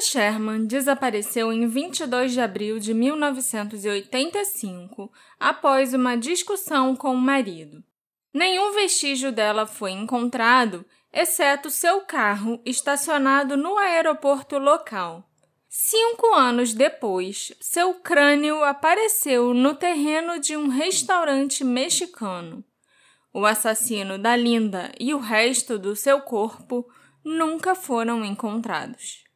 Sherman desapareceu em 22 de abril de 1985 após uma discussão com o marido. Nenhum vestígio dela foi encontrado, exceto seu carro estacionado no aeroporto local. Cinco anos depois, seu crânio apareceu no terreno de um restaurante mexicano. O assassino da Linda e o resto do seu corpo nunca foram encontrados.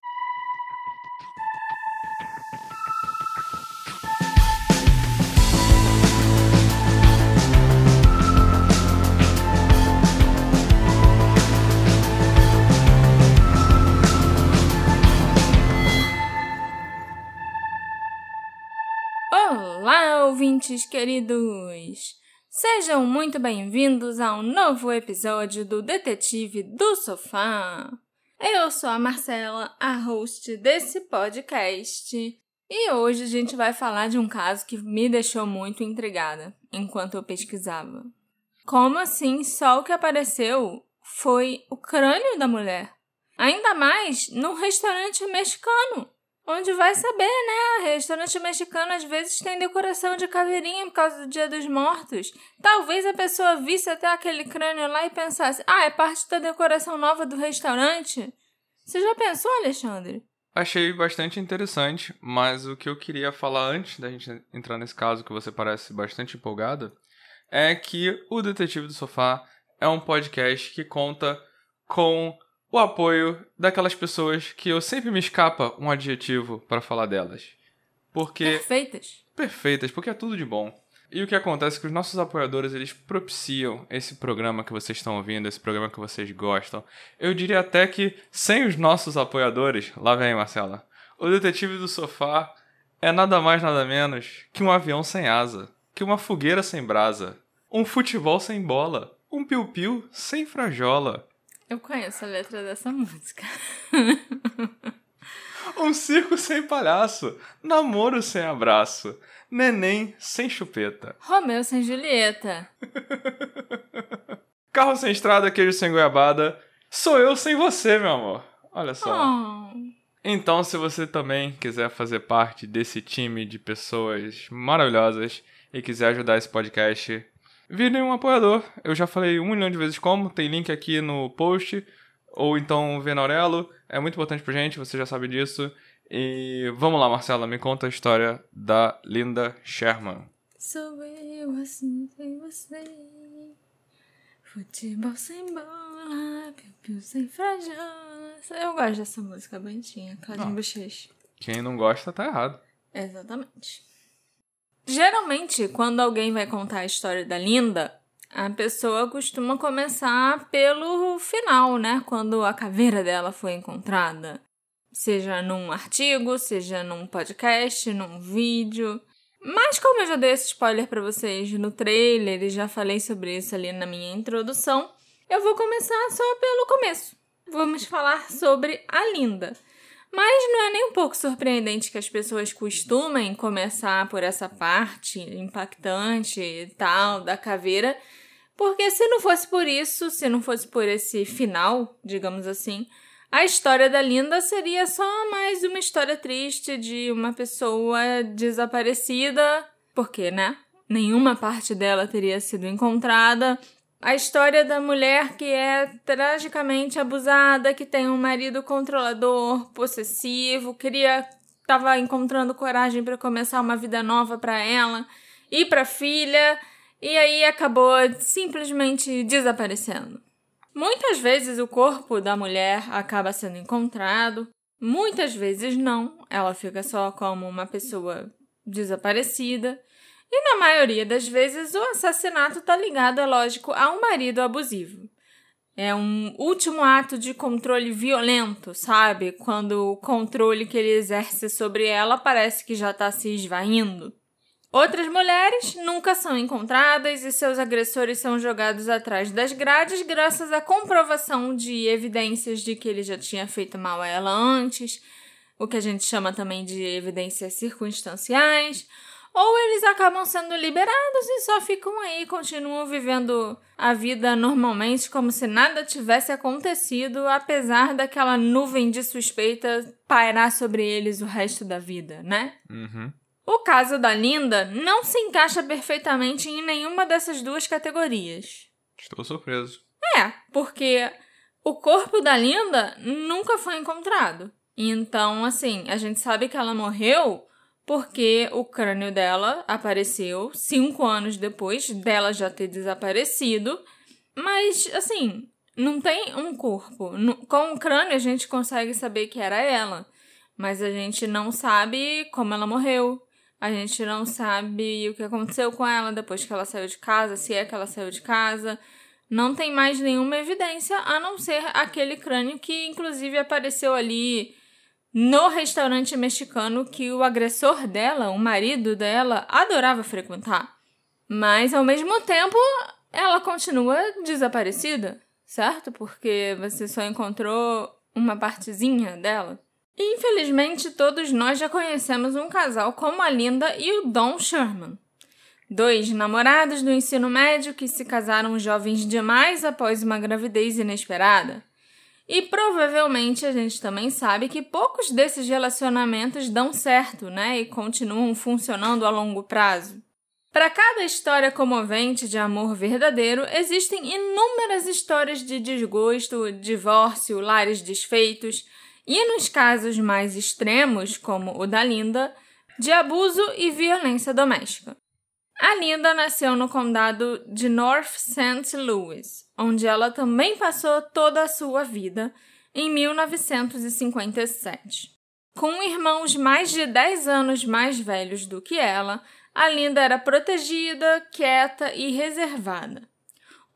Ouvintes queridos! Sejam muito bem-vindos a um novo episódio do Detetive do Sofá. Eu sou a Marcela, a host desse podcast, e hoje a gente vai falar de um caso que me deixou muito intrigada enquanto eu pesquisava. Como assim só o que apareceu foi o crânio da mulher? Ainda mais num restaurante mexicano. Onde vai saber, né? Restaurante mexicano às vezes tem decoração de caveirinha por causa do Dia dos Mortos. Talvez a pessoa visse até aquele crânio lá e pensasse: ah, é parte da decoração nova do restaurante? Você já pensou, Alexandre? Achei bastante interessante, mas o que eu queria falar antes da gente entrar nesse caso, que você parece bastante empolgada, é que o Detetive do Sofá é um podcast que conta com o apoio daquelas pessoas que eu sempre me escapa um adjetivo para falar delas. Porque perfeitas. Perfeitas, porque é tudo de bom. E o que acontece é que os nossos apoiadores, eles propiciam esse programa que vocês estão ouvindo, esse programa que vocês gostam. Eu diria até que sem os nossos apoiadores, lá vem Marcela, o detetive do sofá é nada mais nada menos que um avião sem asa, que uma fogueira sem brasa, um futebol sem bola, um piu-piu sem frajola, eu conheço a letra dessa música. um circo sem palhaço, namoro sem abraço, neném sem chupeta. Romeu sem Julieta. Carro sem estrada, queijo sem goiabada. Sou eu sem você, meu amor. Olha só. Oh. Então, se você também quiser fazer parte desse time de pessoas maravilhosas e quiser ajudar esse podcast, Virem um apoiador. Eu já falei um milhão de vezes como, tem link aqui no post. Ou então vê na Aurelo. É muito importante pra gente, você já sabe disso. E vamos lá, Marcela, me conta a história da Linda Sherman. Sou eu assim sem você. Futebol sem bola, piu-piu sem frajola. Eu gosto dessa música bonitinha, Claudinho Bochecha. Quem não gosta tá errado. Exatamente. Geralmente, quando alguém vai contar a história da Linda, a pessoa costuma começar pelo final, né? Quando a caveira dela foi encontrada. Seja num artigo, seja num podcast, num vídeo. Mas como eu já dei esse spoiler para vocês no trailer e já falei sobre isso ali na minha introdução, eu vou começar só pelo começo. Vamos falar sobre a Linda. Mas não é nem um pouco surpreendente que as pessoas costumem começar por essa parte impactante e tal da caveira, porque se não fosse por isso, se não fosse por esse final, digamos assim, a história da Linda seria só mais uma história triste de uma pessoa desaparecida, porque, né? Nenhuma parte dela teria sido encontrada a história da mulher que é tragicamente abusada, que tem um marido controlador, possessivo, queria estava encontrando coragem para começar uma vida nova para ela e para filha, e aí acabou simplesmente desaparecendo. Muitas vezes o corpo da mulher acaba sendo encontrado, muitas vezes não, ela fica só como uma pessoa desaparecida. E na maioria das vezes, o assassinato está ligado, é lógico, a um marido abusivo. É um último ato de controle violento, sabe? Quando o controle que ele exerce sobre ela parece que já está se esvaindo. Outras mulheres nunca são encontradas e seus agressores são jogados atrás das grades graças à comprovação de evidências de que ele já tinha feito mal a ela antes, o que a gente chama também de evidências circunstanciais ou eles acabam sendo liberados e só ficam aí, continuam vivendo a vida normalmente, como se nada tivesse acontecido, apesar daquela nuvem de suspeita pairar sobre eles o resto da vida, né? Uhum. O caso da Linda não se encaixa perfeitamente em nenhuma dessas duas categorias. Estou surpreso. É, porque o corpo da Linda nunca foi encontrado. Então, assim, a gente sabe que ela morreu porque o crânio dela apareceu cinco anos depois dela já ter desaparecido. Mas, assim, não tem um corpo. Com o crânio a gente consegue saber que era ela, mas a gente não sabe como ela morreu. A gente não sabe o que aconteceu com ela depois que ela saiu de casa, se é que ela saiu de casa. Não tem mais nenhuma evidência a não ser aquele crânio que, inclusive, apareceu ali no restaurante mexicano que o agressor dela, o marido dela, adorava frequentar. Mas ao mesmo tempo, ela continua desaparecida, certo? Porque você só encontrou uma partezinha dela. Infelizmente, todos nós já conhecemos um casal como a Linda e o Don Sherman. Dois namorados do ensino médio que se casaram jovens demais após uma gravidez inesperada. E provavelmente a gente também sabe que poucos desses relacionamentos dão certo, né? E continuam funcionando a longo prazo. Para cada história comovente de amor verdadeiro, existem inúmeras histórias de desgosto, divórcio, lares desfeitos e, nos casos mais extremos, como o da Linda, de abuso e violência doméstica. A Linda nasceu no condado de North St. Louis, onde ela também passou toda a sua vida, em 1957. Com irmãos mais de 10 anos mais velhos do que ela, a Linda era protegida, quieta e reservada.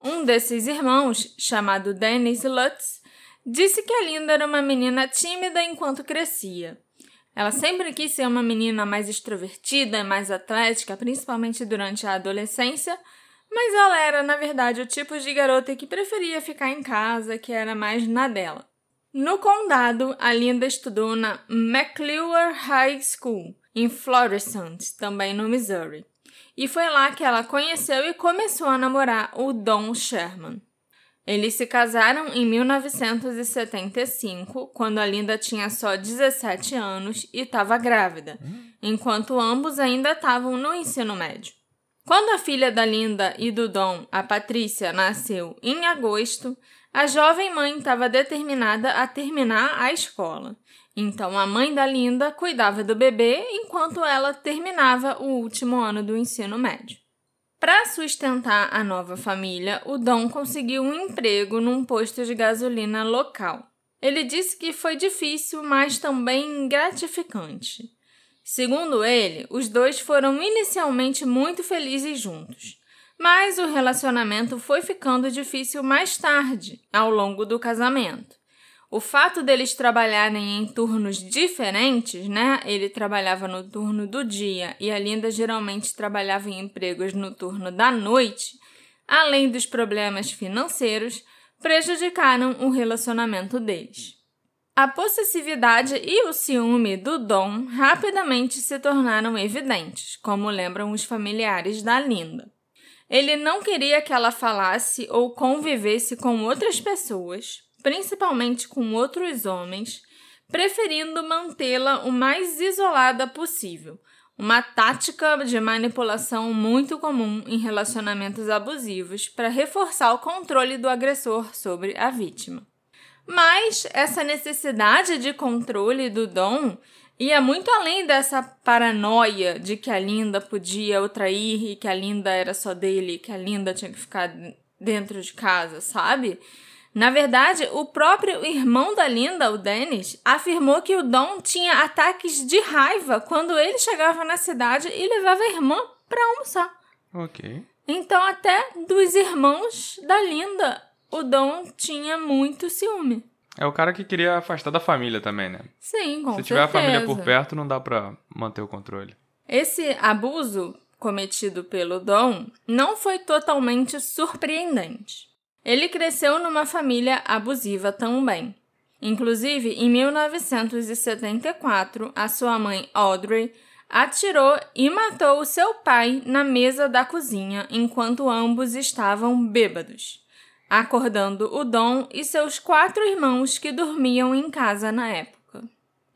Um desses irmãos, chamado Dennis Lutz, disse que a Linda era uma menina tímida enquanto crescia. Ela sempre quis ser uma menina mais extrovertida, mais atlética, principalmente durante a adolescência, mas ela era, na verdade, o tipo de garota que preferia ficar em casa, que era mais na dela. No condado, a Linda estudou na McClure High School, em Florissant, também no Missouri. E foi lá que ela conheceu e começou a namorar o Don Sherman. Eles se casaram em 1975, quando a Linda tinha só 17 anos e estava grávida, enquanto ambos ainda estavam no ensino médio. Quando a filha da Linda e do Dom, a Patrícia, nasceu em agosto, a jovem mãe estava determinada a terminar a escola. Então a mãe da Linda cuidava do bebê enquanto ela terminava o último ano do ensino médio. Para sustentar a nova família, o Dom conseguiu um emprego num posto de gasolina local. Ele disse que foi difícil, mas também gratificante. Segundo ele, os dois foram inicialmente muito felizes juntos, mas o relacionamento foi ficando difícil mais tarde, ao longo do casamento o fato deles trabalharem em turnos diferentes, né? Ele trabalhava no turno do dia e a Linda geralmente trabalhava em empregos no turno da noite, além dos problemas financeiros, prejudicaram o relacionamento deles. A possessividade e o ciúme do Dom rapidamente se tornaram evidentes, como lembram os familiares da Linda. Ele não queria que ela falasse ou convivesse com outras pessoas, principalmente com outros homens, preferindo mantê-la o mais isolada possível. Uma tática de manipulação muito comum em relacionamentos abusivos para reforçar o controle do agressor sobre a vítima. Mas essa necessidade de controle do Dom ia muito além dessa paranoia de que a Linda podia o trair e que a Linda era só dele, que a Linda tinha que ficar dentro de casa, sabe? Na verdade, o próprio irmão da Linda, o Dennis, afirmou que o Dom tinha ataques de raiva quando ele chegava na cidade e levava a irmã para almoçar. Ok. Então, até dos irmãos da Linda, o Dom tinha muito ciúme. É o cara que queria afastar da família também, né? Sim, com Se tiver a família por perto, não dá pra manter o controle. Esse abuso cometido pelo Dom não foi totalmente surpreendente. Ele cresceu numa família abusiva também. Inclusive, em 1974, a sua mãe Audrey atirou e matou seu pai na mesa da cozinha enquanto ambos estavam bêbados, acordando o Dom e seus quatro irmãos que dormiam em casa na época.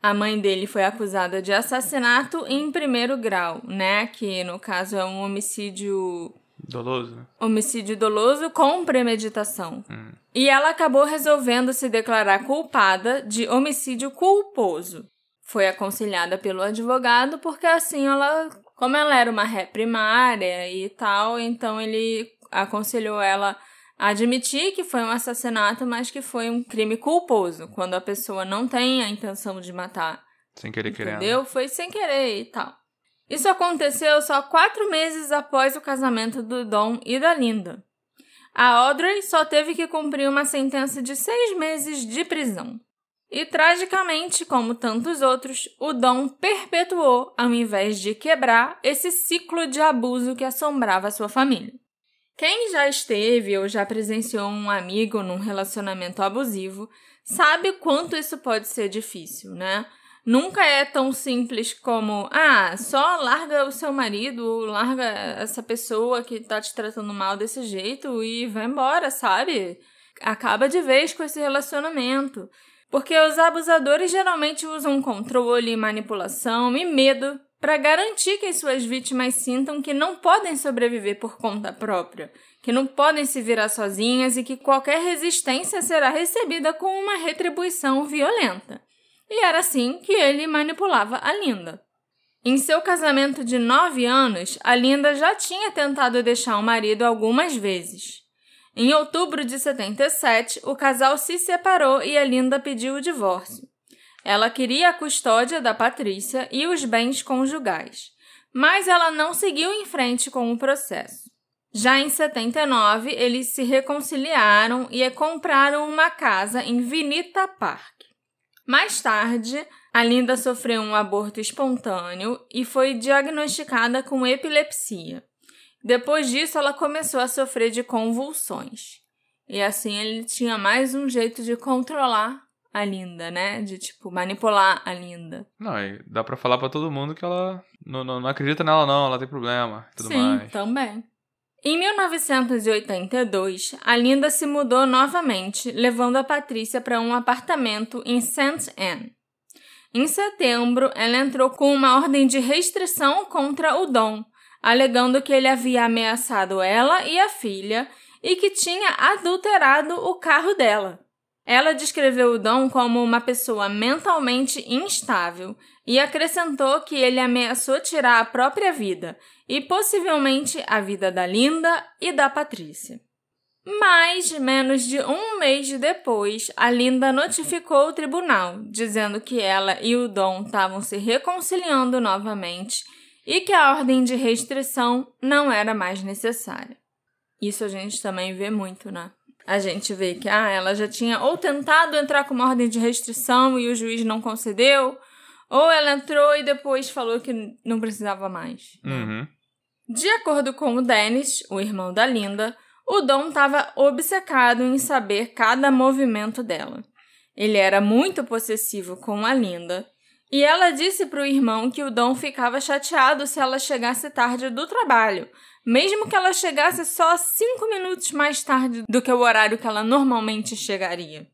A mãe dele foi acusada de assassinato em primeiro grau, né? Que no caso é um homicídio Doloso, né? Homicídio doloso com premeditação. Hum. E ela acabou resolvendo se declarar culpada de homicídio culposo. Foi aconselhada pelo advogado porque assim ela, como ela era uma ré primária e tal, então ele aconselhou ela a admitir que foi um assassinato, mas que foi um crime culposo, quando a pessoa não tem a intenção de matar. Sem querer querendo. Entendeu? Foi sem querer e tal. Isso aconteceu só quatro meses após o casamento do Dom e da Linda. A Audrey só teve que cumprir uma sentença de seis meses de prisão. E, tragicamente, como tantos outros, o Dom perpetuou ao invés de quebrar esse ciclo de abuso que assombrava sua família. Quem já esteve ou já presenciou um amigo num relacionamento abusivo sabe quanto isso pode ser difícil, né? Nunca é tão simples como, ah, só larga o seu marido, larga essa pessoa que tá te tratando mal desse jeito e vai embora, sabe? Acaba de vez com esse relacionamento. Porque os abusadores geralmente usam controle, manipulação e medo para garantir que as suas vítimas sintam que não podem sobreviver por conta própria, que não podem se virar sozinhas e que qualquer resistência será recebida com uma retribuição violenta. E era assim que ele manipulava a Linda. Em seu casamento de nove anos, a Linda já tinha tentado deixar o marido algumas vezes. Em outubro de 77, o casal se separou e a Linda pediu o divórcio. Ela queria a custódia da Patrícia e os bens conjugais, mas ela não seguiu em frente com o processo. Já em 79, eles se reconciliaram e compraram uma casa em Vinita Park. Mais tarde, a Linda sofreu um aborto espontâneo e foi diagnosticada com epilepsia. Depois disso, ela começou a sofrer de convulsões. E assim ele tinha mais um jeito de controlar a Linda, né? De tipo manipular a Linda. Não, e dá para falar para todo mundo que ela não, não, não, acredita nela não, ela tem problema, tudo Sim, mais. também. Em 1982, a Linda se mudou novamente, levando a Patrícia para um apartamento em St. Anne. Em setembro, ela entrou com uma ordem de restrição contra o Dom, alegando que ele havia ameaçado ela e a filha e que tinha adulterado o carro dela. Ela descreveu o Dom como uma pessoa mentalmente instável e acrescentou que ele ameaçou tirar a própria vida e possivelmente a vida da Linda e da Patrícia. Mas, menos de um mês depois, a Linda notificou o tribunal, dizendo que ela e o Dom estavam se reconciliando novamente e que a ordem de restrição não era mais necessária. Isso a gente também vê muito, né? A gente vê que ah, ela já tinha ou tentado entrar com uma ordem de restrição e o juiz não concedeu, ou ela entrou e depois falou que não precisava mais. Uhum. De acordo com o Dennis, o irmão da Linda, o Dom estava obcecado em saber cada movimento dela. Ele era muito possessivo com a Linda, e ela disse para o irmão que o Dom ficava chateado se ela chegasse tarde do trabalho, mesmo que ela chegasse só cinco minutos mais tarde do que o horário que ela normalmente chegaria.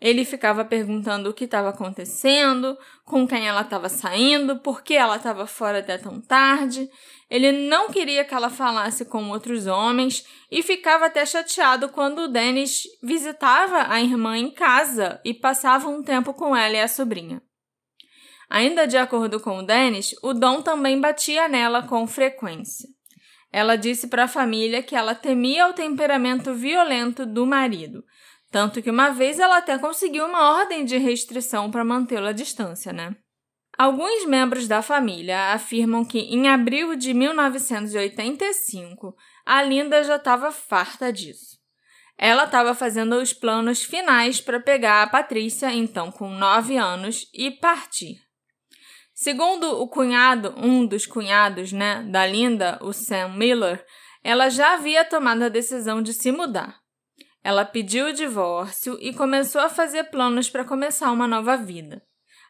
Ele ficava perguntando o que estava acontecendo, com quem ela estava saindo, por que ela estava fora até tão tarde. Ele não queria que ela falasse com outros homens e ficava até chateado quando o Dennis visitava a irmã em casa e passava um tempo com ela e a sobrinha. Ainda de acordo com o Dennis, o Dom também batia nela com frequência. Ela disse para a família que ela temia o temperamento violento do marido, tanto que uma vez ela até conseguiu uma ordem de restrição para mantê-lo à distância, né? Alguns membros da família afirmam que em abril de 1985 a Linda já estava farta disso. Ela estava fazendo os planos finais para pegar a Patrícia, então com 9 anos, e partir. Segundo o cunhado, um dos cunhados, né, da Linda, o Sam Miller, ela já havia tomado a decisão de se mudar. Ela pediu o divórcio e começou a fazer planos para começar uma nova vida.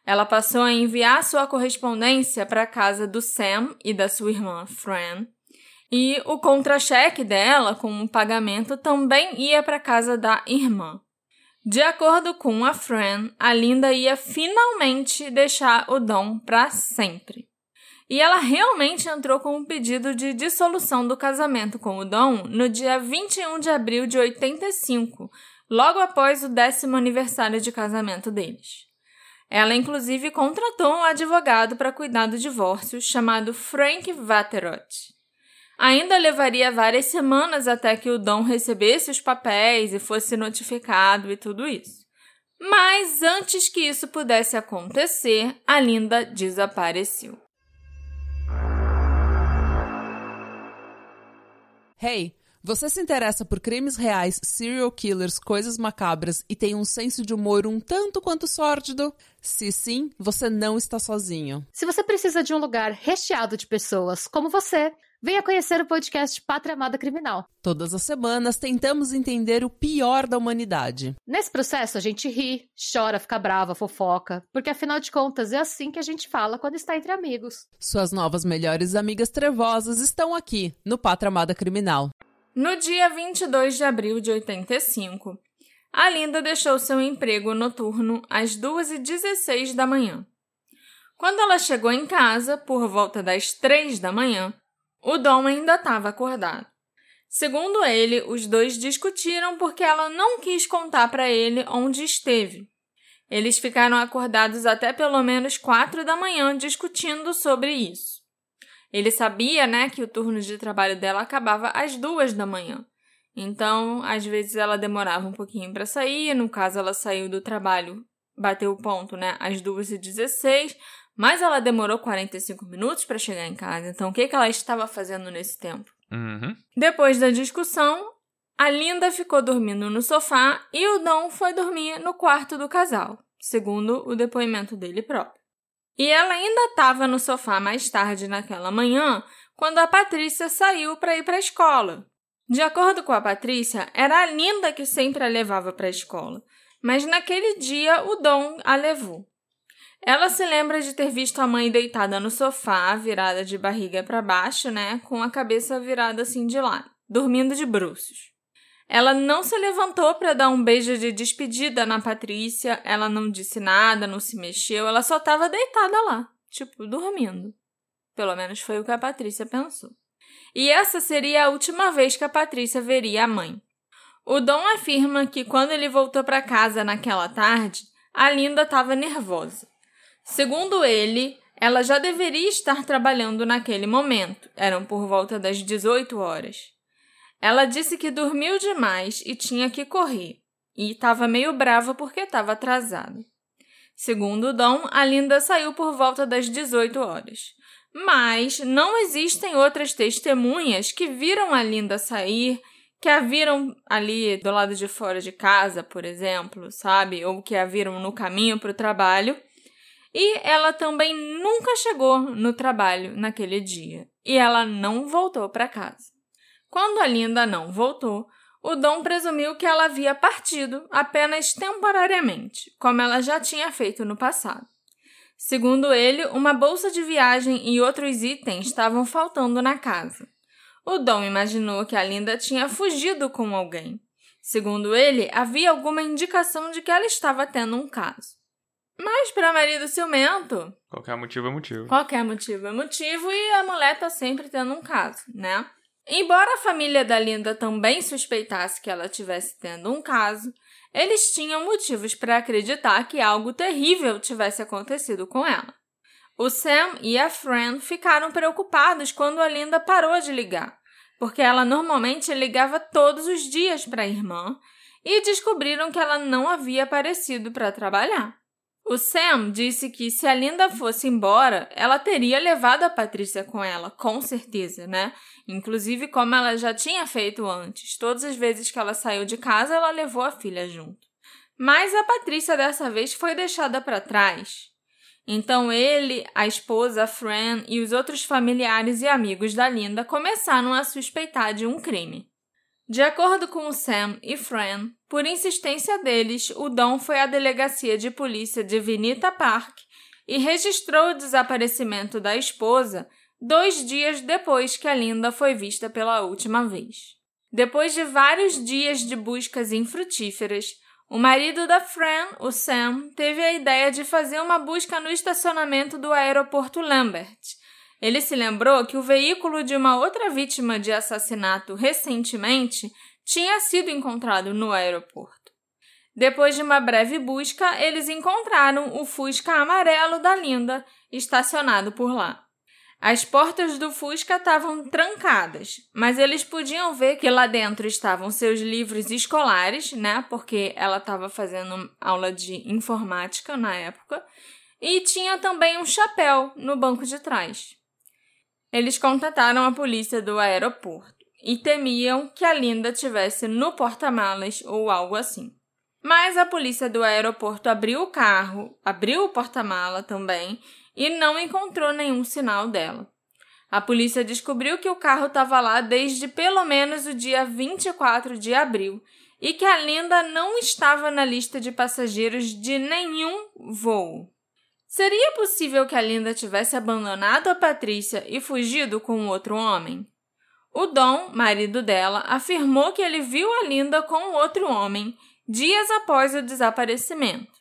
Ela passou a enviar sua correspondência para a casa do Sam e da sua irmã Fran, e o contra-cheque dela com o pagamento também ia para a casa da irmã. De acordo com a Fran, a Linda ia finalmente deixar o Dom para sempre. E ela realmente entrou com um pedido de dissolução do casamento com o Dom no dia 21 de abril de 85, logo após o décimo aniversário de casamento deles. Ela, inclusive, contratou um advogado para cuidar do divórcio, chamado Frank Vaterot. Ainda levaria várias semanas até que o Dom recebesse os papéis e fosse notificado e tudo isso. Mas antes que isso pudesse acontecer, a Linda desapareceu. Hey, você se interessa por crimes reais, serial killers, coisas macabras e tem um senso de humor um tanto quanto sórdido? Se sim, você não está sozinho. Se você precisa de um lugar recheado de pessoas como você, venha conhecer o podcast Pátria Amada Criminal. Todas as semanas tentamos entender o pior da humanidade. Nesse processo a gente ri, chora, fica brava, fofoca, porque afinal de contas é assim que a gente fala quando está entre amigos. Suas novas melhores amigas trevosas estão aqui no Pátria Amada Criminal. No dia 22 de abril de 85, a Linda deixou seu emprego noturno às 2h16 da manhã. Quando ela chegou em casa, por volta das 3 da manhã, o Dom ainda estava acordado. Segundo ele, os dois discutiram porque ela não quis contar para ele onde esteve. Eles ficaram acordados até pelo menos quatro da manhã discutindo sobre isso. Ele sabia, né, que o turno de trabalho dela acabava às duas da manhã. Então, às vezes ela demorava um pouquinho para sair. No caso, ela saiu do trabalho, bateu o ponto, né, às duas e dezesseis. Mas ela demorou 45 minutos para chegar em casa. Então, o que, que ela estava fazendo nesse tempo? Uhum. Depois da discussão, a Linda ficou dormindo no sofá e o Dom foi dormir no quarto do casal, segundo o depoimento dele próprio. E ela ainda estava no sofá mais tarde naquela manhã quando a Patrícia saiu para ir para a escola. De acordo com a Patrícia, era a Linda que sempre a levava para a escola, mas naquele dia o Dom a levou. Ela se lembra de ter visto a mãe deitada no sofá, virada de barriga para baixo, né, com a cabeça virada assim de lado, dormindo de bruços. Ela não se levantou para dar um beijo de despedida na Patrícia, ela não disse nada, não se mexeu, ela só estava deitada lá, tipo, dormindo. Pelo menos foi o que a Patrícia pensou. E essa seria a última vez que a Patrícia veria a mãe. O Dom afirma que quando ele voltou para casa naquela tarde, a Linda estava nervosa. Segundo ele, ela já deveria estar trabalhando naquele momento, eram por volta das 18 horas. Ela disse que dormiu demais e tinha que correr, e estava meio brava porque estava atrasada. Segundo o Dom, a Linda saiu por volta das 18 horas. Mas não existem outras testemunhas que viram a Linda sair, que a viram ali do lado de fora de casa, por exemplo, sabe? Ou que a viram no caminho para o trabalho. E ela também nunca chegou no trabalho naquele dia. E ela não voltou para casa. Quando a Linda não voltou, o Dom presumiu que ela havia partido apenas temporariamente, como ela já tinha feito no passado. Segundo ele, uma bolsa de viagem e outros itens estavam faltando na casa. O Dom imaginou que a Linda tinha fugido com alguém. Segundo ele, havia alguma indicação de que ela estava tendo um caso. Mas para marido ciumento. Qualquer motivo é motivo. Qualquer motivo é motivo e a mulher tá sempre tendo um caso, né? Embora a família da Linda também suspeitasse que ela tivesse tendo um caso, eles tinham motivos para acreditar que algo terrível tivesse acontecido com ela. O Sam e a Fran ficaram preocupados quando a Linda parou de ligar, porque ela normalmente ligava todos os dias para a irmã e descobriram que ela não havia aparecido para trabalhar. O Sam disse que se a Linda fosse embora, ela teria levado a Patrícia com ela, com certeza, né? Inclusive como ela já tinha feito antes. Todas as vezes que ela saiu de casa, ela levou a filha junto. Mas a Patrícia dessa vez foi deixada para trás. Então ele, a esposa, a Fran e os outros familiares e amigos da Linda começaram a suspeitar de um crime. De acordo com Sam e Fran, por insistência deles, o Dom foi à delegacia de polícia de Vinita Park e registrou o desaparecimento da esposa dois dias depois que a Linda foi vista pela última vez. Depois de vários dias de buscas infrutíferas, o marido da Fran, o Sam, teve a ideia de fazer uma busca no estacionamento do aeroporto Lambert. Ele se lembrou que o veículo de uma outra vítima de assassinato recentemente tinha sido encontrado no aeroporto. Depois de uma breve busca, eles encontraram o Fusca amarelo da Linda estacionado por lá. As portas do Fusca estavam trancadas, mas eles podiam ver que lá dentro estavam seus livros escolares, né? Porque ela estava fazendo aula de informática na época, e tinha também um chapéu no banco de trás. Eles contataram a polícia do aeroporto e temiam que a Linda tivesse no porta-malas ou algo assim. Mas a polícia do aeroporto abriu o carro, abriu o porta-mala também e não encontrou nenhum sinal dela. A polícia descobriu que o carro estava lá desde pelo menos o dia 24 de abril e que a Linda não estava na lista de passageiros de nenhum voo. Seria possível que a Linda tivesse abandonado a Patrícia e fugido com outro homem? O Dom, marido dela, afirmou que ele viu a Linda com outro homem dias após o desaparecimento.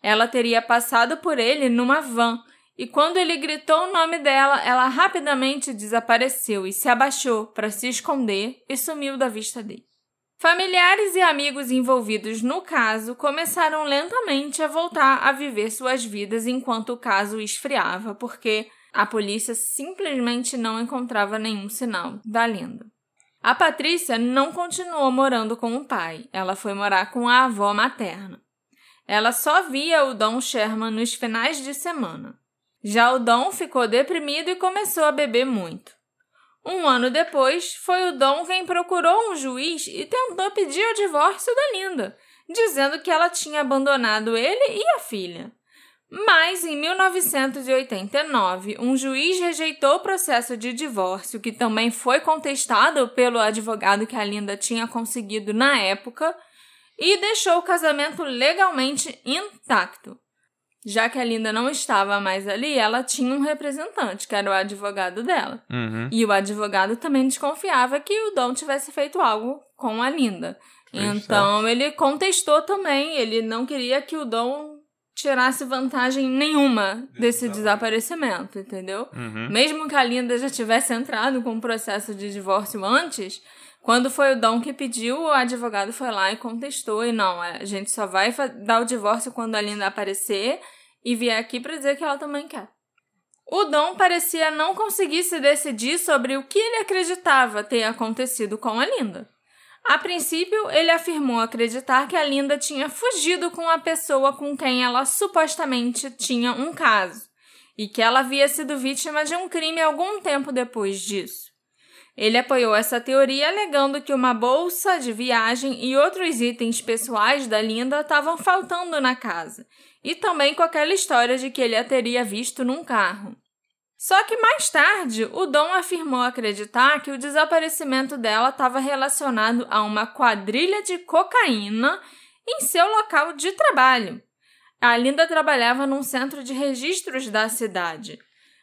Ela teria passado por ele numa van e quando ele gritou o nome dela, ela rapidamente desapareceu e se abaixou para se esconder e sumiu da vista dele. Familiares e amigos envolvidos no caso começaram lentamente a voltar a viver suas vidas enquanto o caso esfriava, porque a polícia simplesmente não encontrava nenhum sinal da lenda. A Patrícia não continuou morando com o pai, ela foi morar com a avó materna. Ela só via o Dom Sherman nos finais de semana. Já o Dom ficou deprimido e começou a beber muito. Um ano depois, foi o Dom quem procurou um juiz e tentou pedir o divórcio da Linda, dizendo que ela tinha abandonado ele e a filha. Mas, em 1989, um juiz rejeitou o processo de divórcio, que também foi contestado pelo advogado que a Linda tinha conseguido na época, e deixou o casamento legalmente intacto. Já que a Linda não estava mais ali, ela tinha um representante, que era o advogado dela. Uhum. E o advogado também desconfiava que o Dom tivesse feito algo com a Linda. Então ele contestou também, ele não queria que o Dom tirasse vantagem nenhuma desse desaparecimento, entendeu? Uhum. Mesmo que a Linda já tivesse entrado com o processo de divórcio antes, quando foi o Dom que pediu, o advogado foi lá e contestou e não, a gente só vai dar o divórcio quando a Linda aparecer e vier aqui para dizer que ela também quer. O Dom parecia não conseguir se decidir sobre o que ele acreditava ter acontecido com a Linda. A princípio, ele afirmou acreditar que a Linda tinha fugido com a pessoa com quem ela supostamente tinha um caso e que ela havia sido vítima de um crime algum tempo depois disso. Ele apoiou essa teoria alegando que uma bolsa de viagem e outros itens pessoais da Linda estavam faltando na casa, e também com aquela história de que ele a teria visto num carro. Só que mais tarde, o Dom afirmou acreditar que o desaparecimento dela estava relacionado a uma quadrilha de cocaína em seu local de trabalho. A Linda trabalhava num centro de registros da cidade,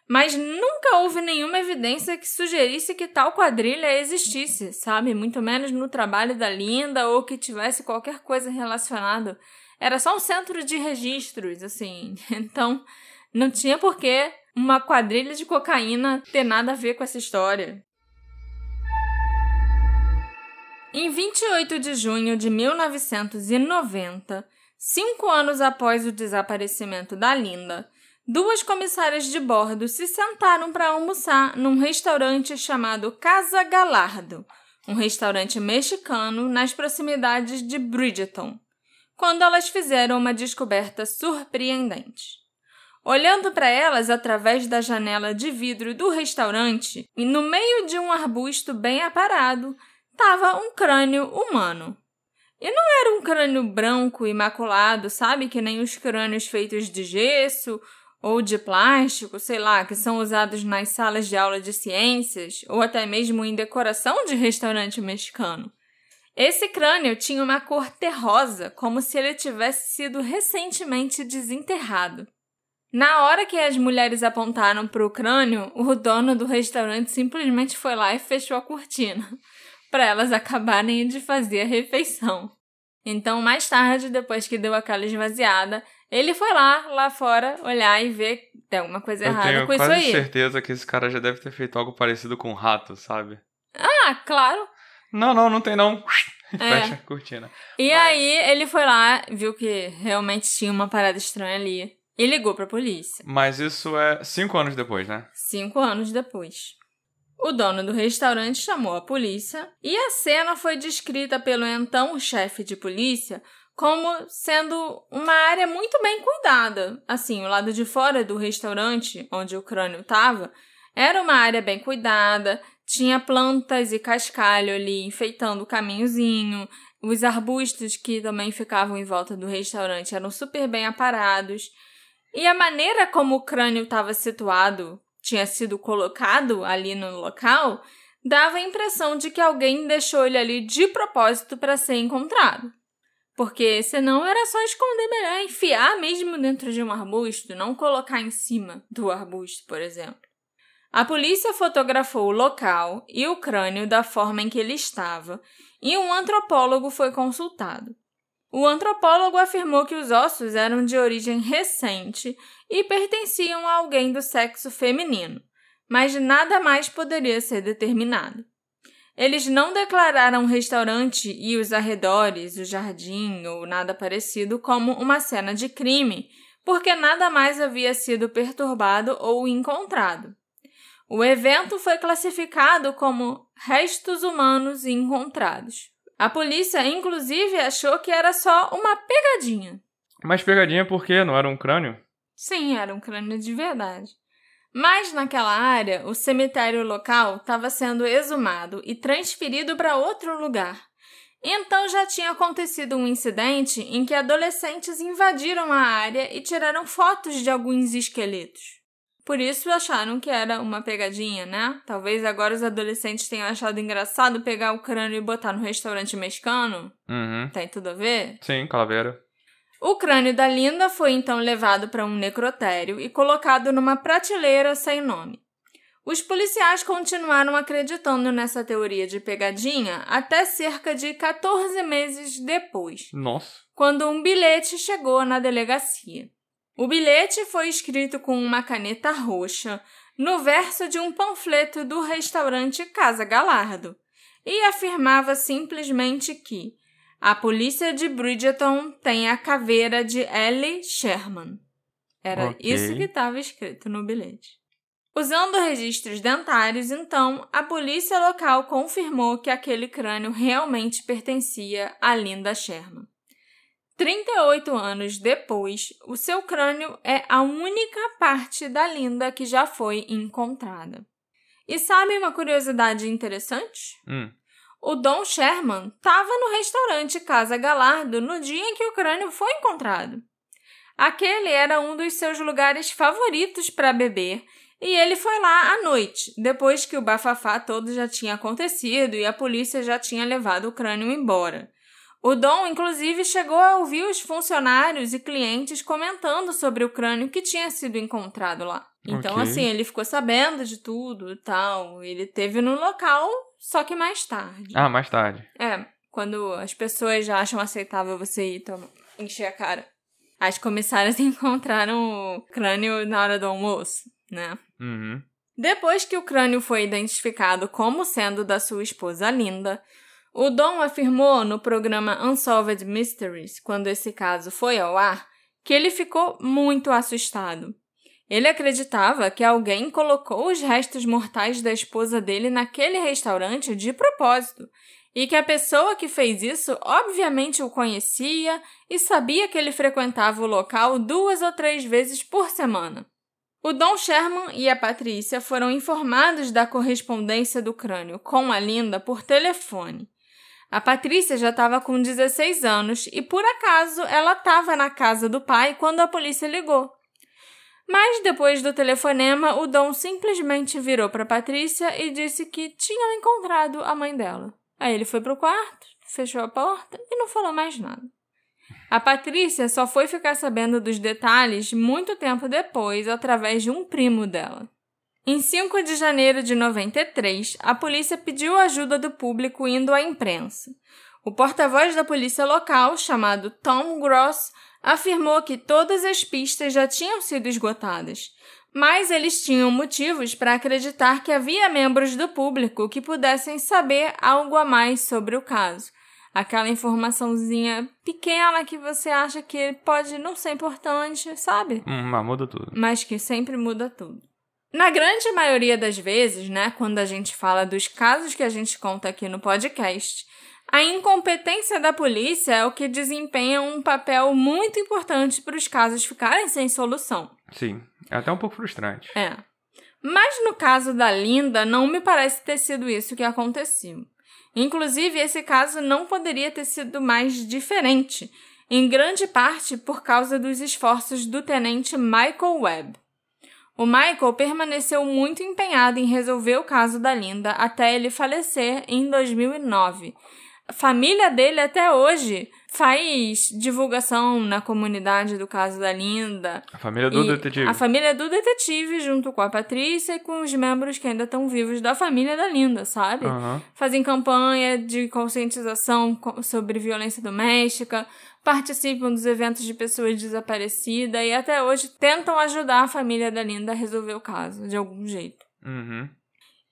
mas nunca houve nenhuma evidência que sugerisse que tal quadrilha existisse, sabe? Muito menos no trabalho da Linda ou que tivesse qualquer coisa relacionada. Era só um centro de registros, assim. Então, não tinha porquê uma quadrilha de cocaína ter nada a ver com essa história. Em 28 de junho de 1990, cinco anos após o desaparecimento da Linda, duas comissárias de bordo se sentaram para almoçar num restaurante chamado Casa Galardo, um restaurante mexicano nas proximidades de Bridgeton, quando elas fizeram uma descoberta surpreendente. Olhando para elas através da janela de vidro do restaurante, e no meio de um arbusto bem aparado, estava um crânio humano. E não era um crânio branco imaculado, sabe? Que nem os crânios feitos de gesso ou de plástico, sei lá, que são usados nas salas de aula de ciências ou até mesmo em decoração de restaurante mexicano. Esse crânio tinha uma cor terrosa, como se ele tivesse sido recentemente desenterrado. Na hora que as mulheres apontaram para o crânio, o dono do restaurante simplesmente foi lá e fechou a cortina para elas acabarem de fazer a refeição. Então, mais tarde, depois que deu aquela esvaziada, ele foi lá, lá fora, olhar e ver que tem alguma coisa Eu errada tenho com isso aí. certeza que esse cara já deve ter feito algo parecido com um rato, sabe? Ah, claro. Não, não, não tem não. É. Fecha a cortina. E aí ele foi lá, viu que realmente tinha uma parada estranha ali e ligou pra polícia. Mas isso é cinco anos depois, né? Cinco anos depois. O dono do restaurante chamou a polícia e a cena foi descrita pelo então chefe de polícia como sendo uma área muito bem cuidada. Assim, o lado de fora do restaurante, onde o crânio estava, era uma área bem cuidada, tinha plantas e cascalho ali enfeitando o caminhozinho, os arbustos que também ficavam em volta do restaurante eram super bem aparados. E a maneira como o crânio estava situado, tinha sido colocado ali no local, dava a impressão de que alguém deixou ele ali de propósito para ser encontrado. Porque senão era só esconder melhor, enfiar mesmo dentro de um arbusto, não colocar em cima do arbusto, por exemplo. A polícia fotografou o local e o crânio da forma em que ele estava, e um antropólogo foi consultado. O antropólogo afirmou que os ossos eram de origem recente e pertenciam a alguém do sexo feminino, mas nada mais poderia ser determinado. Eles não declararam o restaurante e os arredores, o jardim ou nada parecido como uma cena de crime, porque nada mais havia sido perturbado ou encontrado. O evento foi classificado como restos humanos encontrados. A polícia, inclusive, achou que era só uma pegadinha. Mas pegadinha por quê? Não era um crânio? Sim, era um crânio de verdade. Mas naquela área, o cemitério local estava sendo exumado e transferido para outro lugar. Então já tinha acontecido um incidente em que adolescentes invadiram a área e tiraram fotos de alguns esqueletos. Por isso acharam que era uma pegadinha, né? Talvez agora os adolescentes tenham achado engraçado pegar o crânio e botar no restaurante mexicano. Uhum. Tem tudo a ver? Sim, calaveira. O crânio da Linda foi então levado para um necrotério e colocado numa prateleira sem nome. Os policiais continuaram acreditando nessa teoria de pegadinha até cerca de 14 meses depois, Nossa. quando um bilhete chegou na delegacia. O bilhete foi escrito com uma caneta roxa no verso de um panfleto do restaurante Casa Galardo e afirmava simplesmente que a polícia de Bridgeton tem a caveira de Ellie Sherman. Era Ok. isso que estava escrito no bilhete. Usando registros dentários, então, a polícia local confirmou que aquele crânio realmente pertencia a Linda Sherman. 38 anos depois, o seu crânio é a única parte da Linda que já foi encontrada. E sabe uma curiosidade interessante? Hum. O Don Sherman estava no restaurante Casa Galardo no dia em que o crânio foi encontrado. Aquele era um dos seus lugares favoritos para beber e ele foi lá à noite, depois que o bafafá todo já tinha acontecido e a polícia já tinha levado o crânio embora. O Dom, inclusive, chegou a ouvir os funcionários e clientes comentando sobre o crânio que tinha sido encontrado lá. Então, Ok. assim, ele ficou sabendo de tudo e tal. Ele teve no local, só que mais tarde. Ah, mais tarde. É, quando as pessoas já acham aceitável você ir tomar, encher a cara. As comissárias encontraram o crânio na hora do almoço, né? Uhum. Depois que o crânio foi identificado como sendo da sua esposa Linda, o Dom afirmou no programa Unsolved Mysteries, quando esse caso foi ao ar, que ele ficou muito assustado. Ele acreditava que alguém colocou os restos mortais da esposa dele naquele restaurante de propósito e que a pessoa que fez isso obviamente o conhecia e sabia que ele frequentava o local duas ou três vezes por semana. O Don Sherman e a Patrícia foram informados da correspondência do crânio com a Linda por telefone. A Patrícia já estava com 16 anos e, por acaso, ela estava na casa do pai quando a polícia ligou. Mas depois do telefonema, o Dom simplesmente virou para Patrícia e disse que tinham encontrado a mãe dela. Aí ele foi pro quarto, fechou a porta e não falou mais nada. A Patrícia só foi ficar sabendo dos detalhes muito tempo depois, através de um primo dela. Em 5 de janeiro de 93, a polícia pediu ajuda do público indo à imprensa. O porta-voz da polícia local, chamado Tom Gross, afirmou que todas as pistas já tinham sido esgotadas, mas eles tinham motivos para acreditar que havia membros do público que pudessem saber algo a mais sobre o caso. Aquela informaçãozinha pequena que você acha que pode não ser importante, sabe? Hum, mas muda tudo. Mas que sempre muda tudo. Na grande maioria das vezes, né, quando a gente fala dos casos que a gente conta aqui no podcast, a incompetência da polícia é o que desempenha um papel muito importante para os casos ficarem sem solução. Sim, é até um pouco frustrante. É. Mas no caso da Linda, não me parece ter sido isso que aconteceu. Inclusive, esse caso não poderia ter sido mais diferente, em grande parte por causa dos esforços do tenente Michael Webb. O Michael permaneceu muito empenhado em resolver o caso da Linda até ele falecer em 2009 a família dele até hoje faz divulgação na comunidade do caso da Linda. A família do detetive. A família do detetive, junto com a Patrícia e com os membros que ainda estão vivos da família da Linda, sabe? Aham. Fazem campanha de conscientização co- sobre violência doméstica, participam dos eventos de pessoas desaparecidas e até hoje tentam ajudar a família da Linda a resolver o caso, de algum jeito. Uhum.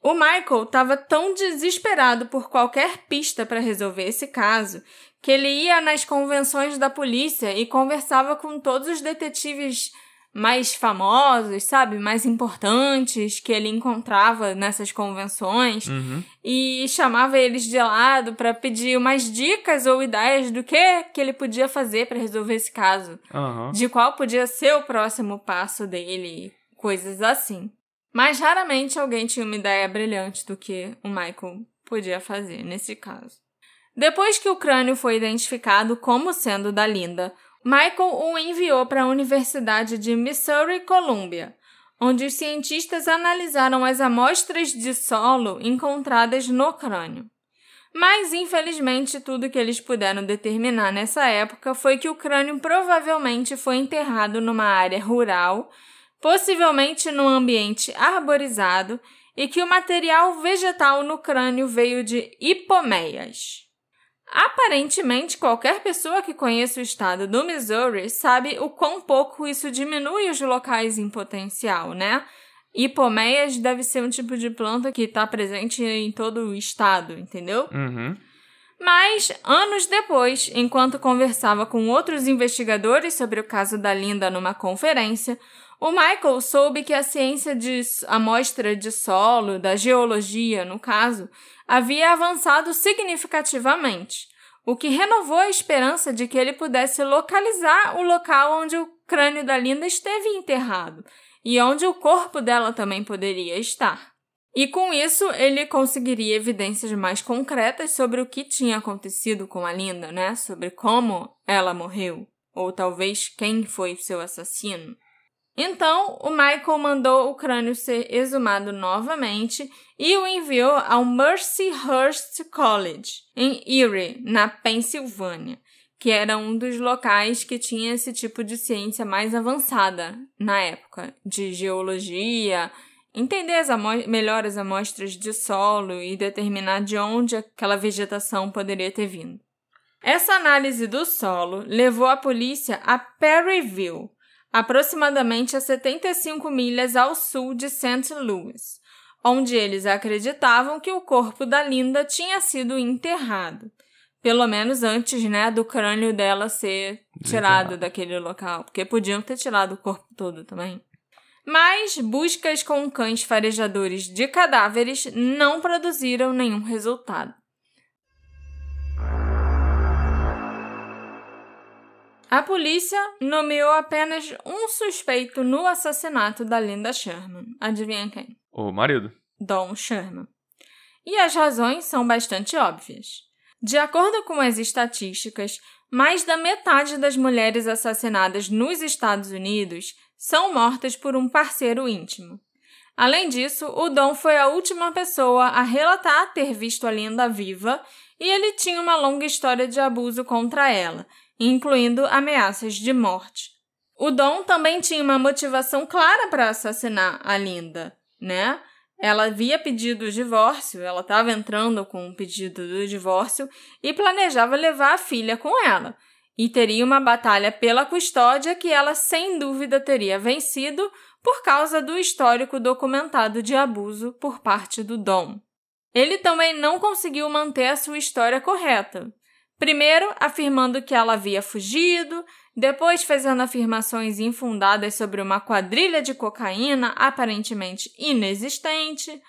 O Michael estava tão desesperado por qualquer pista para resolver esse caso que ele ia nas convenções da polícia e conversava com todos os detetives mais famosos, sabe, mais importantes que ele encontrava nessas convenções Uhum. e chamava eles de lado para pedir umas dicas ou ideias do que que ele podia fazer para resolver esse caso Aham. de qual podia ser o próximo passo dele, coisas assim. Mas raramente alguém tinha uma ideia brilhante do que o Michael podia fazer nesse caso. Depois que o crânio foi identificado como sendo da Linda, Michael o enviou para a Universidade de Missouri Columbia, onde os cientistas analisaram as amostras de solo encontradas no crânio. Mas, infelizmente, tudo que eles puderam determinar nessa época foi que o crânio provavelmente foi enterrado numa área rural, possivelmente num ambiente arborizado, e que o material vegetal no crânio veio de hipomeias. Aparentemente, qualquer pessoa que conheça o estado do Missouri sabe o quão pouco isso diminui os locais em potencial, né? Hipomeias deve ser um tipo de planta que está presente em todo o estado, entendeu? Uhum. Mas, anos depois, enquanto conversava com outros investigadores sobre o caso da Linda numa conferência, o Michael soube que a ciência de amostra de solo, da geologia, no caso, havia avançado significativamente, o que renovou a esperança de que ele pudesse localizar o local onde o crânio da Linda esteve enterrado e onde o corpo dela também poderia estar. E com isso, ele conseguiria evidências mais concretas sobre o que tinha acontecido com a Linda, né? Sobre como ela morreu, ou talvez quem foi seu assassino. Então, o Michael mandou o crânio ser exumado novamente e o enviou ao Mercyhurst College, em Erie, na Pensilvânia, que era um dos locais que tinha esse tipo de ciência mais avançada na época, de geologia, entender as melhor as amostras de solo e determinar de onde aquela vegetação poderia ter vindo. Essa análise do solo levou a polícia a Perryville, aproximadamente a 75 milhas ao sul de St. Louis, onde eles acreditavam que o corpo da Linda tinha sido enterrado. Pelo menos antes, né, do crânio dela ser tirado daquele local, porque podiam ter tirado o corpo todo também. Mas buscas com cães farejadores de cadáveres não produziram nenhum resultado. A polícia nomeou apenas um suspeito no assassinato da Linda Sherman. Adivinha quem? O marido. Don Sherman. E as razões são bastante óbvias. De acordo com as estatísticas, mais da metade das mulheres assassinadas nos Estados Unidos são mortas por um parceiro íntimo. Além disso, o Dom foi a última pessoa a relatar ter visto a Linda viva e ele tinha uma longa história de abuso contra ela, incluindo ameaças de morte. O Dom também tinha uma motivação clara para assassinar a Linda, né? Ela havia pedido o divórcio, ela estava entrando com o pedido do divórcio e planejava levar a filha com ela. E teria uma batalha pela custódia que ela sem dúvida teria vencido por causa do histórico documentado de abuso por parte do Dom. Ele também não conseguiu manter a sua história correta. Primeiro, afirmando que ela havia fugido, depois fazendo afirmações infundadas sobre uma quadrilha de cocaína aparentemente inexistente.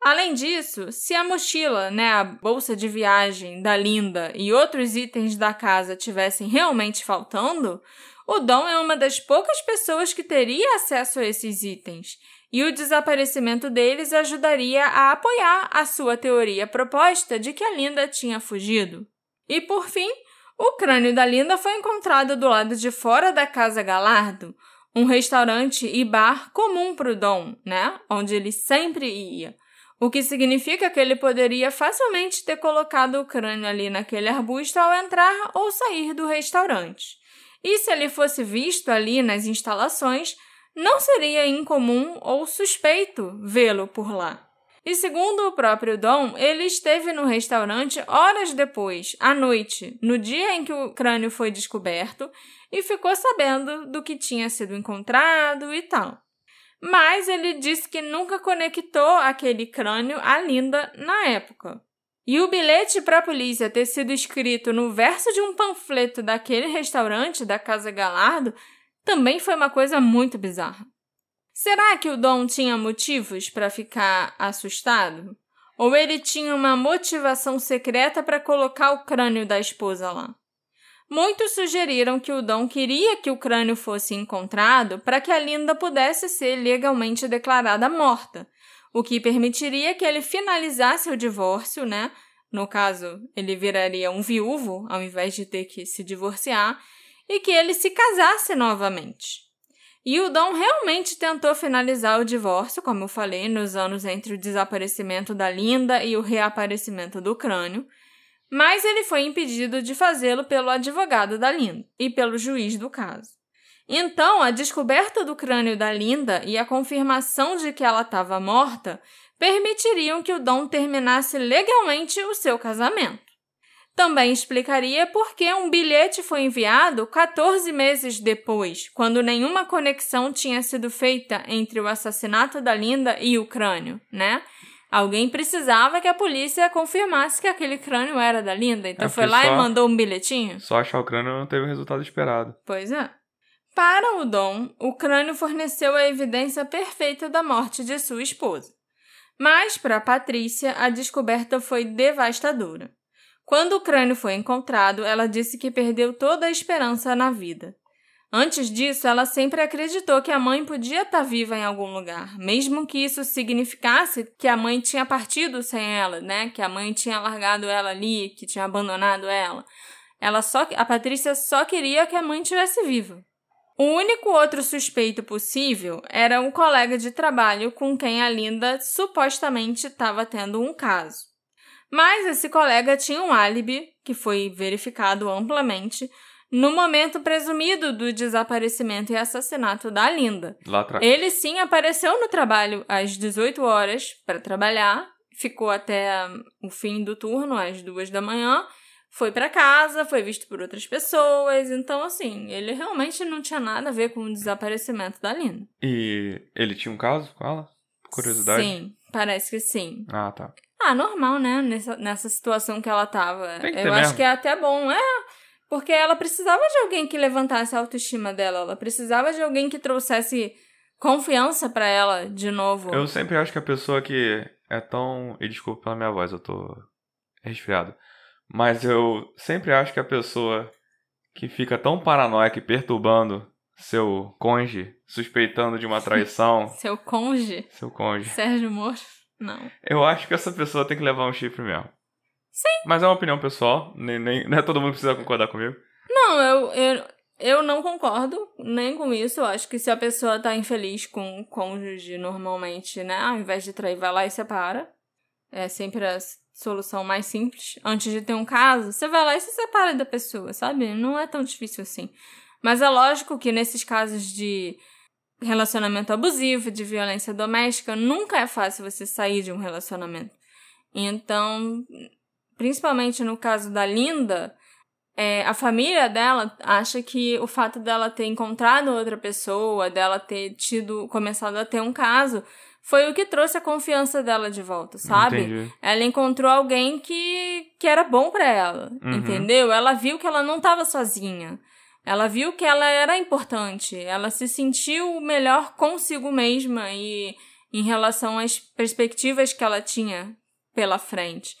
Além disso, se a mochila, né, a bolsa de viagem da Linda e outros itens da casa tivessem realmente faltando, o Dom é uma das poucas pessoas que teria acesso a esses itens, e o desaparecimento deles ajudaria a apoiar a sua teoria proposta de que a Linda tinha fugido. E por fim, o crânio da Linda foi encontrado do lado de fora da Casa Galardo, um restaurante e bar comum para o Dom, né? Onde ele sempre ia. O que significa que ele poderia facilmente ter colocado o crânio ali naquele arbusto ao entrar ou sair do restaurante. E se ele fosse visto ali nas instalações, não seria incomum ou suspeito vê-lo por lá. E segundo o próprio Dom, ele esteve no restaurante horas depois, à noite, no dia em que o crânio foi descoberto, e ficou sabendo do que tinha sido encontrado e tal. Mas ele disse que nunca conectou aquele crânio à Linda na época. E o bilhete para a polícia ter sido escrito no verso de um panfleto daquele restaurante da Casa Galardo também foi uma coisa muito bizarra. Será que o Dom tinha motivos para ficar assustado? Ou ele tinha uma motivação secreta para colocar o crânio da esposa lá? Muitos sugeriram que o Dom queria que o crânio fosse encontrado para que a Linda pudesse ser legalmente declarada morta, o que permitiria que ele finalizasse o divórcio, né? No caso, ele viraria um viúvo ao invés de ter que se divorciar, e que ele se casasse novamente. E o Dom realmente tentou finalizar o divórcio, como eu falei, nos anos entre o desaparecimento da Linda e o reaparecimento do crânio, mas ele foi impedido de fazê-lo pelo advogado da Linda e pelo juiz do caso. Então, a descoberta do crânio da Linda e a confirmação de que ela estava morta permitiriam que o Dom terminasse legalmente o seu casamento. Também explicaria por que um bilhete foi enviado 14 meses depois, quando nenhuma conexão tinha sido feita entre o assassinato da Linda e o crânio, né? Alguém precisava que a polícia confirmasse que aquele crânio era da Linda, então É foi lá só- e mandou um bilhetinho. Só achar o crânio não teve o resultado esperado. Pois é. Para o Dom, o crânio forneceu a evidência perfeita da morte de sua esposa. Mas, para Patrícia, a descoberta foi devastadora. Quando o crânio foi encontrado, ela disse que perdeu toda a esperança na vida. Antes disso, ela sempre acreditou que a mãe podia estar viva em algum lugar, mesmo que isso significasse que a mãe tinha partido sem ela, né? Que a mãe tinha largado ela ali, que tinha abandonado ela. Ela só, a Patrícia só queria que a mãe estivesse viva. O único outro suspeito possível era um colega de trabalho com quem a Linda supostamente estava tendo um caso. Mas esse colega tinha um álibi, que foi verificado amplamente, no momento presumido do desaparecimento e assassinato da Linda. Ele sim apareceu no trabalho às 18 horas para trabalhar, ficou até hum, o fim do turno, às duas da manhã, foi para casa, foi visto por outras pessoas, então assim, ele realmente não tinha nada a ver com o desaparecimento da Linda. E ele tinha um caso com ela? Curiosidade? Sim, parece que sim. Ah, tá. Ah, normal, né? Nessa, nessa situação que ela tava. Tem que Eu acho mesmo. que é até bom, é. Porque ela precisava de alguém que levantasse a autoestima dela. Ela precisava de alguém que trouxesse confiança pra ela de novo. Eu sempre acho que a pessoa que é tão. E desculpa pela minha voz, eu tô resfriado. Mas eu sempre acho que a pessoa que fica tão paranoica e perturbando seu cônjuge, suspeitando de uma traição, Seu conge, seu cônjuge, Sérgio Moro. Não. eu acho que essa pessoa tem que levar um chifre mesmo. Sim. Mas é uma opinião pessoal, nem, nem, não é todo mundo precisa concordar comigo. Não, eu, eu, eu não concordo nem com isso. Eu acho que se a pessoa tá infeliz com o cônjuge normalmente, né? Ao invés de trair, vai lá e separa. É sempre a solução mais simples. Antes de ter um caso, você vai lá e se separa da pessoa, sabe? Não é tão difícil assim. Mas é lógico que nesses casos de relacionamento abusivo, de violência doméstica, nunca é fácil você sair de um relacionamento. Então, principalmente no caso da Linda, é, a família dela acha que o fato dela ter encontrado outra pessoa, dela ter tido, começado a ter um caso, foi o que trouxe a confiança dela de volta, sabe? Entendi. Ela encontrou alguém que, que era bom para ela, Uhum. entendeu? Ela viu que ela não estava sozinha. Ela viu que ela era importante. Ela se sentiu melhor consigo mesma e em relação às perspectivas que ela tinha pela frente.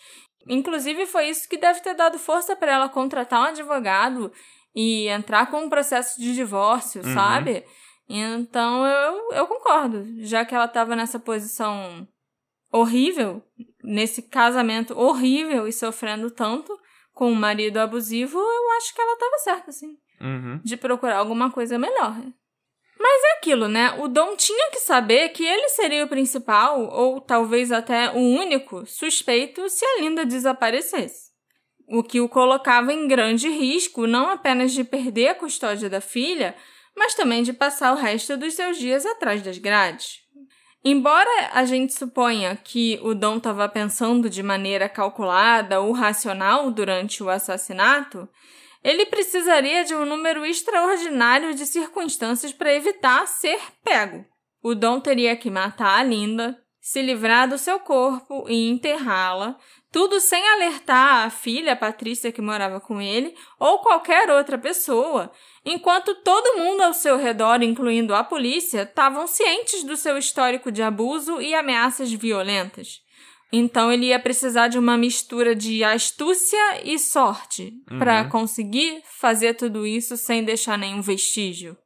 Inclusive, foi isso que deve ter dado força para ela contratar um advogado e entrar com um processo de divórcio, Uhum. sabe? Então, eu, eu concordo. Já que ela estava nessa posição horrível, nesse casamento horrível e sofrendo tanto com um marido abusivo, eu acho que ela estava certa, sim Uhum. de procurar alguma coisa melhor. Mas é aquilo, né? O Dom tinha que saber que ele seria o principal, ou talvez até o único, suspeito se a Linda desaparecesse. O que o colocava em grande risco não apenas de perder a custódia da filha, mas também de passar o resto dos seus dias atrás das grades. Embora a gente suponha que o Dom estava pensando de maneira calculada ou racional durante o assassinato, ele precisaria de um número extraordinário de circunstâncias para evitar ser pego. O Dom teria que matar a Linda, se livrar do seu corpo e enterrá-la, tudo sem alertar a filha, a Patrícia, que morava com ele, ou qualquer outra pessoa, enquanto todo mundo ao seu redor, incluindo a polícia, estavam cientes do seu histórico de abuso e ameaças violentas. Então ele ia precisar de uma mistura de astúcia e sorte para Uhum. conseguir fazer tudo isso sem deixar nenhum vestígio.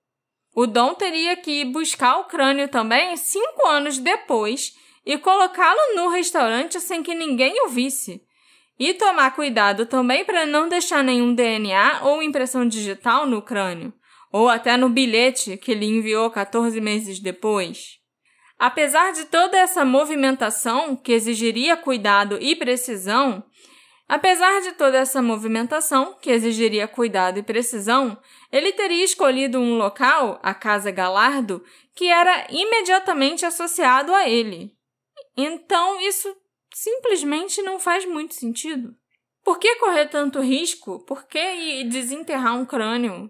O Dom teria que buscar o crânio também cinco anos depois e colocá-lo no restaurante sem que ninguém o visse. E tomar cuidado também para não deixar nenhum DNA ou impressão digital no crânio, ou até no bilhete que ele enviou 14 meses depois. Apesar de toda essa movimentação que exigiria cuidado e precisão, apesar de toda essa movimentação que exigiria cuidado e precisão, ele teria escolhido um local, a Casa Galardo, que era imediatamente associado a ele. Então isso simplesmente não faz muito sentido. Por que correr tanto risco? Por que desenterrar um crânio?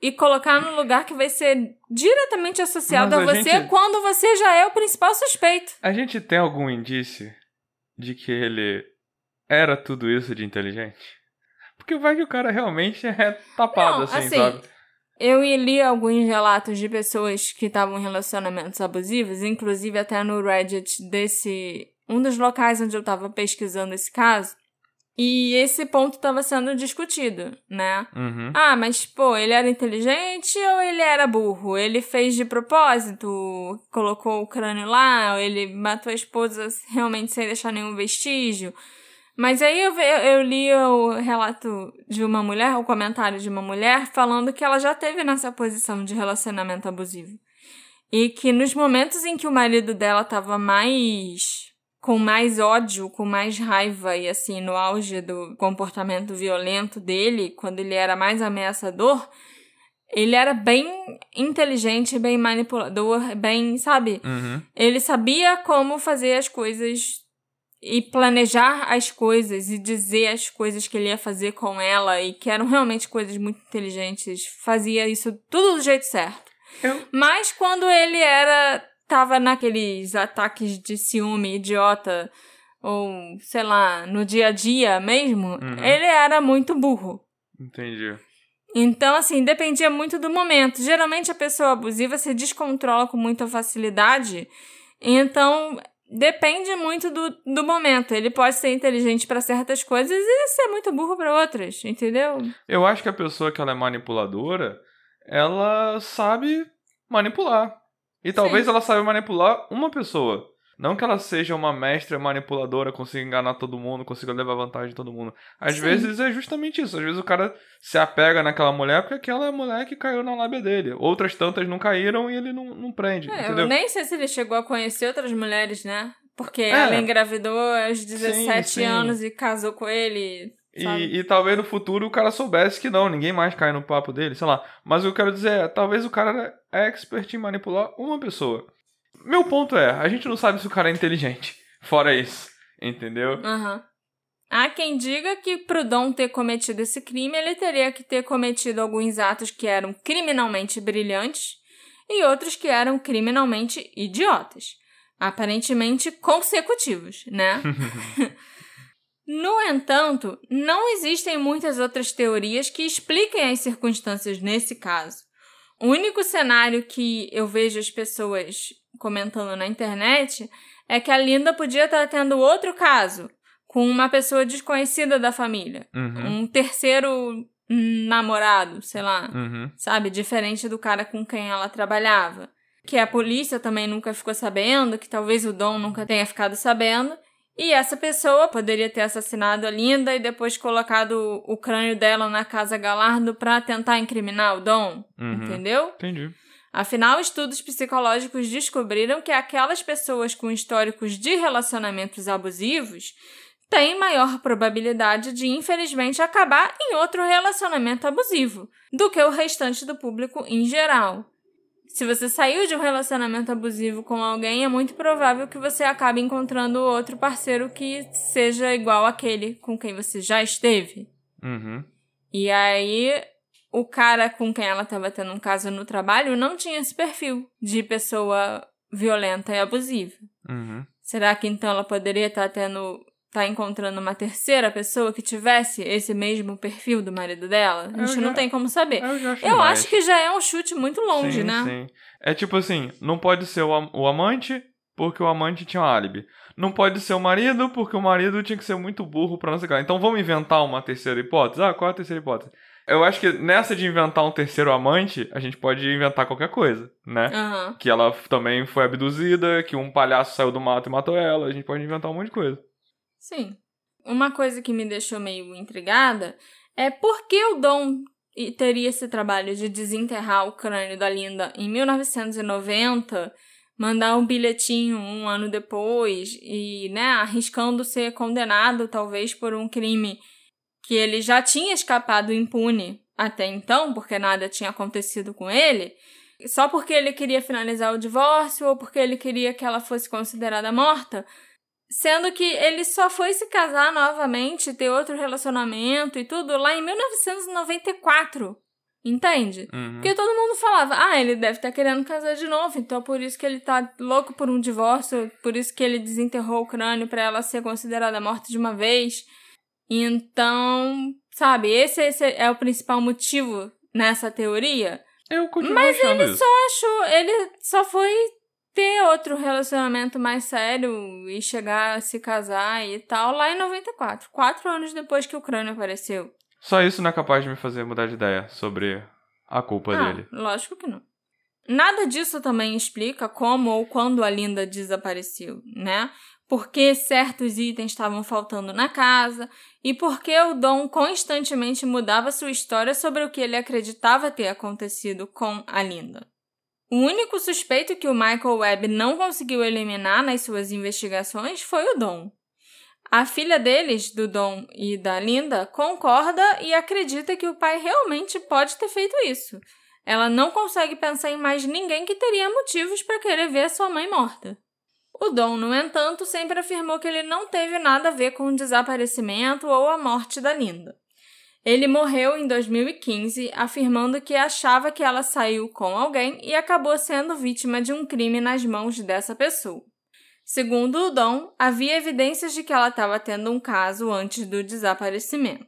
E colocar num lugar que vai ser diretamente associado Mas a a você gente- quando você já é o principal suspeito. A gente tem algum indício de que ele era tudo isso de inteligente? Porque vai que o cara realmente é tapado, Não, assim, assim, sabe? Eu li alguns relatos de pessoas que estavam em relacionamentos abusivos, inclusive até no Reddit desse. um dos locais onde eu estava pesquisando esse caso. E esse ponto estava sendo discutido, né? Uhum. Ah, mas pô, ele era inteligente ou ele era burro? Ele fez de propósito, colocou o crânio lá, ou ele matou a esposa realmente sem deixar nenhum vestígio. Mas aí eu, eu li o relato de uma mulher, o comentário de uma mulher, falando que ela já teve nessa posição de relacionamento abusivo. E que nos momentos em que o marido dela estava mais. Com mais ódio, com mais raiva e assim, no auge do comportamento violento dele, quando ele era mais ameaçador, ele era bem inteligente, bem manipulador, bem, sabe? Uhum. Ele sabia como fazer as coisas e planejar as coisas e dizer as coisas que ele ia fazer com ela e que eram realmente coisas muito inteligentes. Fazia isso tudo do jeito certo. Eu- Mas quando ele era tava naqueles ataques de ciúme idiota ou sei lá, no dia a dia mesmo, Uhum. ele era muito burro. Entendi. Então, assim, dependia muito do momento. Geralmente a pessoa abusiva se descontrola com muita facilidade. Então, depende muito do, do momento. Ele pode ser inteligente para certas coisas e ser muito burro para outras, entendeu? Eu acho que a pessoa que ela é manipuladora, ela sabe manipular. E talvez Sim. ela saiba manipular uma pessoa. Não que ela seja uma mestra manipuladora, consiga enganar todo mundo, consiga levar vantagem de todo mundo. Às Sim. vezes é justamente isso. Às vezes o cara se apega naquela mulher porque aquela é mulher que caiu na lábia dele. Outras tantas não caíram e ele não, não prende, É, entendeu? eu nem sei se ele chegou a conhecer outras mulheres, né? Porque É. ela engravidou aos 17 sim. anos e casou com ele. E, e talvez no futuro o cara soubesse que não, ninguém mais cai no papo dele, sei lá. Mas o que eu quero dizer é, talvez o cara é expert em manipular uma pessoa. Meu ponto é, a gente não sabe se o cara é inteligente. Fora isso, entendeu? Aham. Há quem diga que pro Dom ter cometido esse crime, ele teria que ter cometido alguns atos que eram criminalmente brilhantes e outros que eram criminalmente idiotas. Aparentemente consecutivos, né? No entanto, não existem muitas outras teorias que expliquem as circunstâncias nesse caso. O único cenário que eu vejo as pessoas comentando na internet é que a Linda podia estar tendo outro caso com uma pessoa desconhecida da família. Uhum, Um terceiro namorado, sei lá, uhum. sabe? Diferente do cara com quem ela trabalhava. Que a polícia também nunca ficou sabendo, que talvez o Dom nunca tenha ficado sabendo. E essa pessoa poderia ter assassinado a Linda e depois colocado o crânio dela na casa Galardo pra tentar incriminar o Dom. Uhum. Entendeu? Entendi. Afinal, estudos psicológicos descobriram que aquelas pessoas com históricos de relacionamentos abusivos têm maior probabilidade de, infelizmente, acabar em outro relacionamento abusivo do que o restante do público em geral. Se você saiu de um relacionamento abusivo com alguém, é muito provável que você acabe encontrando outro parceiro que seja igual àquele com quem você já esteve. Uhum. E aí, o cara com quem ela estava tendo um caso no trabalho não tinha esse perfil de pessoa violenta e abusiva. Uhum. Será que então ela poderia estar tendo. Tá encontrando uma terceira pessoa que tivesse esse mesmo perfil do marido dela? A gente já- não tem como saber. Eu, acho Eu acho que já é um chute muito longe, sim, né? Sim. É tipo assim, não pode ser o, am- o amante porque o amante tinha um álibi. Não pode ser o marido porque o marido tinha que ser muito burro pra não sei o que. Então vamos inventar uma terceira hipótese? Ah, qual é a terceira hipótese? Eu acho que nessa de inventar um terceiro amante, a gente pode inventar qualquer coisa, né? Aham. Que ela também foi abduzida, que um palhaço saiu do mato e matou ela. A gente pode inventar um monte de coisa. Sim. Uma coisa que me deixou meio intrigada é por que o Dom teria esse trabalho de desenterrar o crânio da Linda em 1990, mandar um bilhetinho um ano depois e, né, arriscando ser condenado talvez por um crime que ele já tinha escapado impune até então, porque nada tinha acontecido com ele, só porque ele queria finalizar o divórcio ou porque ele queria que ela fosse considerada morta. Sendo que ele só foi se casar novamente, ter outro relacionamento e tudo lá em 1994. Entende? Uhum. Porque todo mundo falava, ah, ele deve estar querendo casar de novo, então por isso que ele tá louco por um divórcio, por isso que ele desenterrou o crânio pra ela ser considerada morta de uma vez. Então, sabe, esse, esse é o principal motivo nessa teoria. Eu continuo Mas ele isso. só achou, ele só foi ter outro relacionamento mais sério e chegar a se casar e tal lá em 94, quatro anos depois que o crânio apareceu. Só isso não é capaz de me fazer mudar de ideia sobre a culpa ah, dele. lógico que não. Nada disso também explica como ou quando a Linda desapareceu, né? Por que certos itens estavam faltando na casa e por que o Dom constantemente mudava sua história sobre o que ele acreditava ter acontecido com a Linda. O único suspeito que o Michael Webb não conseguiu eliminar nas suas investigações foi o Dom. A filha deles, do Dom e da Linda, concorda e acredita que o pai realmente pode ter feito isso. Ela não consegue pensar em mais ninguém que teria motivos para querer ver sua mãe morta. O Dom, no entanto, sempre afirmou que ele não teve nada a ver com o desaparecimento ou a morte da Linda. Ele morreu em 2015, afirmando que achava que ela saiu com alguém e acabou sendo vítima de um crime nas mãos dessa pessoa. Segundo o Dom, havia evidências de que ela estava tendo um caso antes do desaparecimento.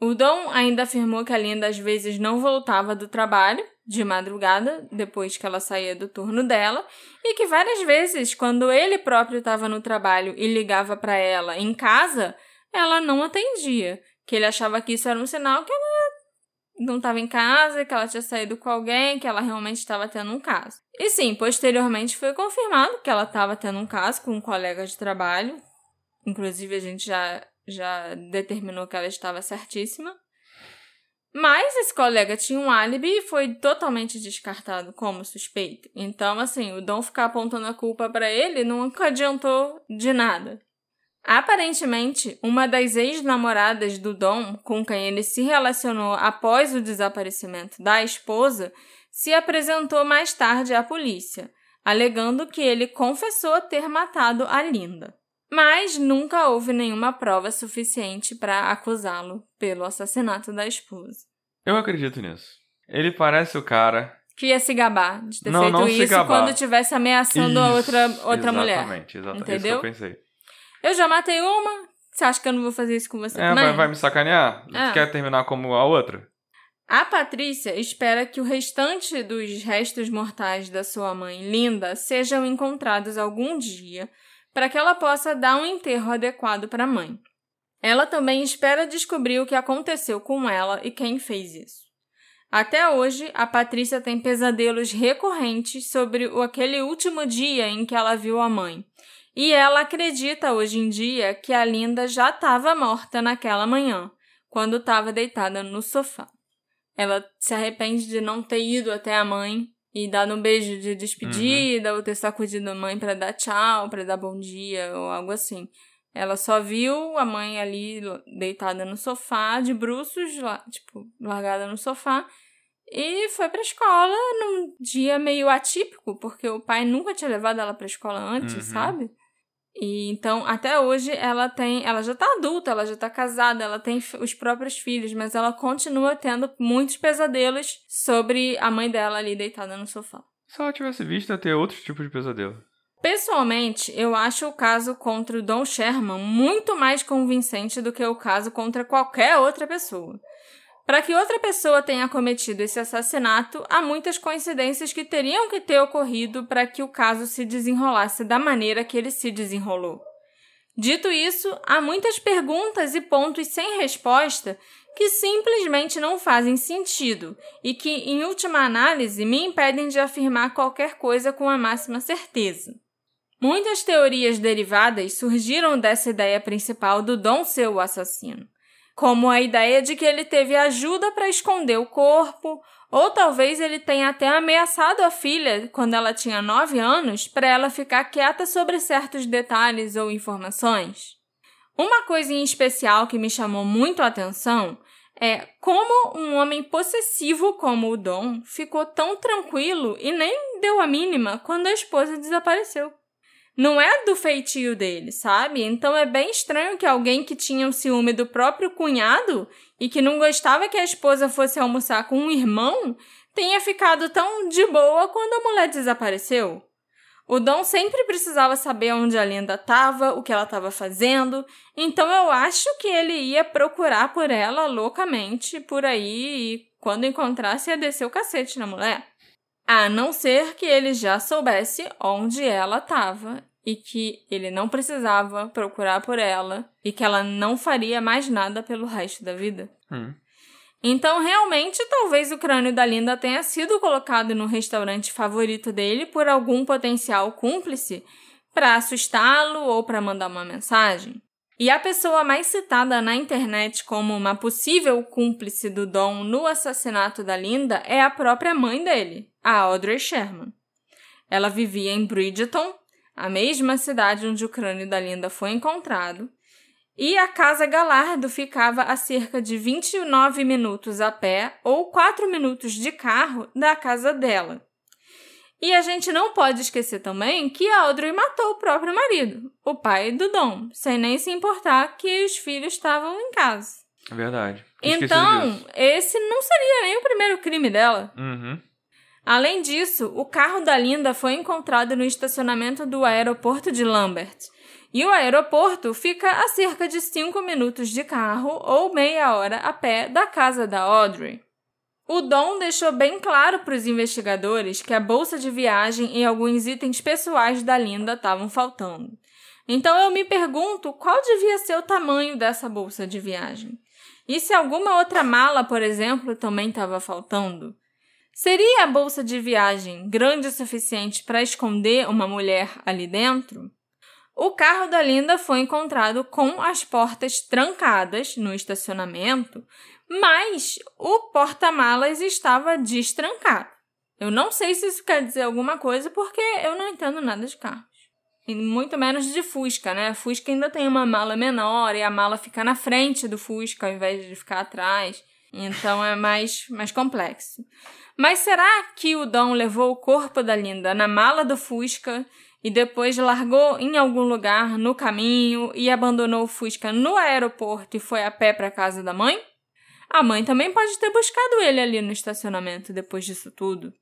O Dom ainda afirmou que a Linda às vezes não voltava do trabalho, de madrugada, depois que ela saía do turno dela, e que várias vezes, quando ele próprio estava no trabalho e ligava para ela em casa, ela não atendia, que ele achava que isso era um sinal que ela não estava em casa, que ela tinha saído com alguém, que ela realmente estava tendo um caso. E sim, posteriormente foi confirmado que ela estava tendo um caso com um colega de trabalho. Inclusive, a gente já, já determinou que ela estava certíssima. Mas esse colega tinha um álibi e foi totalmente descartado como suspeito. Então, assim, o Dom ficar apontando a culpa para ele nunca adiantou de nada. Aparentemente, uma das ex-namoradas do Dom, com quem ele se relacionou após o desaparecimento da esposa, se apresentou mais tarde à polícia, alegando que ele confessou ter matado a Linda. Mas nunca houve nenhuma prova suficiente para acusá-lo pelo assassinato da esposa. Eu acredito nisso. Ele parece o cara. Que ia se gabar de ter Não, feito não isso quando estivesse ameaçando a outra, Isso, outra mulher. Exatamente, exatamente. Entendeu? Isso que eu pensei. Eu já matei uma. Você acha que eu não vou fazer isso com você É, também? vai, vai me sacanear? É. Quer terminar como a outra? A Patrícia espera que o restante dos restos mortais da sua mãe, Linda, sejam encontrados algum dia para que ela possa dar um enterro adequado para a mãe. Ela também espera descobrir o que aconteceu com ela e quem fez isso. Até hoje, a Patrícia tem pesadelos recorrentes sobre aquele último dia em que ela viu a mãe. E ela acredita hoje em dia que a Linda já estava morta naquela manhã, quando estava deitada no sofá. Ela se arrepende de não ter ido até a mãe e dado um beijo de despedida ou ter sacudido a mãe para dar tchau, para dar bom dia ou algo assim. Ela só viu a mãe ali deitada no sofá, de bruços, lá, tipo, largada no sofá, e foi pra escola num dia meio atípico, porque o pai nunca tinha levado ela pra escola antes, Uhum. sabe? E então, até hoje, ela tem. Ela já tá adulta, ela já tá casada, ela tem os próprios filhos, mas ela continua tendo muitos pesadelos sobre a mãe dela ali deitada no sofá. Se ela tivesse visto, ia ter outro tipo de pesadelo. Pessoalmente, eu acho o caso contra o Don Sherman muito mais convincente do que o caso contra qualquer outra pessoa. Para que outra pessoa tenha cometido esse assassinato, há muitas coincidências que teriam que ter ocorrido para que o caso se desenrolasse da maneira que ele se desenrolou. Dito isso, há muitas perguntas e pontos sem resposta que simplesmente não fazem sentido e que, em última análise, me impedem de afirmar qualquer coisa com a máxima certeza. Muitas teorias derivadas surgiram dessa ideia principal do Dom ser o assassino, como a ideia de que ele teve ajuda para esconder o corpo, ou talvez ele tenha até ameaçado a filha quando ela tinha 9 anos para ela ficar quieta sobre certos detalhes ou informações. Uma coisa em especial que me chamou muito a atenção é como um homem possessivo como o Dom ficou tão tranquilo e nem deu a mínima quando a esposa desapareceu não é do feitio dele, sabe? Então é bem estranho que alguém que tinha o ciúme do próprio cunhado e que não gostava que a esposa fosse almoçar com um irmão tenha ficado tão de boa quando a mulher desapareceu. O Dom sempre precisava saber onde a Linda estava, o que ela estava fazendo, então eu acho que ele ia procurar por ela loucamente por aí e quando encontrasse ia descer o cacete na mulher. A não ser que ele já soubesse onde ela estava e que ele não precisava procurar por ela e que ela não faria mais nada pelo resto da vida. Hum. Então, realmente, talvez o crânio da Linda tenha sido colocado no restaurante favorito dele por algum potencial cúmplice para assustá-lo ou para mandar uma mensagem. E a pessoa mais citada na internet como uma possível cúmplice do Dom no assassinato da Linda é a própria mãe dele, a Audrey Sherman. Ela vivia em Bridgeton, a mesma cidade onde o crânio da Linda foi encontrado, e a Casa Galardo ficava a cerca de 29 minutos a pé ou 4 minutos de carro da casa dela. E a gente não pode esquecer também que a Audrey matou o próprio marido, o pai do Dom, sem nem se importar que os filhos estavam em casa. É verdade. Esqueci Então, disso. esse não seria nem o primeiro crime dela. Uhum. Além disso, o carro da Linda foi encontrado no estacionamento do aeroporto de Lambert. E o aeroporto fica a cerca de 5 minutos de carro ou meia hora a pé da casa da Audrey. O Dom deixou bem claro para os investigadores que a bolsa de viagem e alguns itens pessoais da Linda estavam faltando. Então eu me pergunto qual devia ser o tamanho dessa bolsa de viagem. E se alguma outra mala, por exemplo, também estava faltando? Seria a bolsa de viagem grande o suficiente para esconder uma mulher ali dentro? O carro da Linda foi encontrado com as portas trancadas no estacionamento, mas o porta-malas estava destrancado. Eu não sei se isso quer dizer alguma coisa, porque eu não entendo nada de carros. E muito menos de Fusca, né? Fusca ainda tem uma mala menor e a mala fica na frente do Fusca ao invés de ficar atrás. Então é mais, mais complexo. Mas será que o Dom levou o corpo da Linda na mala do Fusca e depois largou em algum lugar no caminho e abandonou o Fusca no aeroporto e foi a pé para casa da mãe? A mãe também pode ter buscado ele ali no estacionamento depois disso tudo.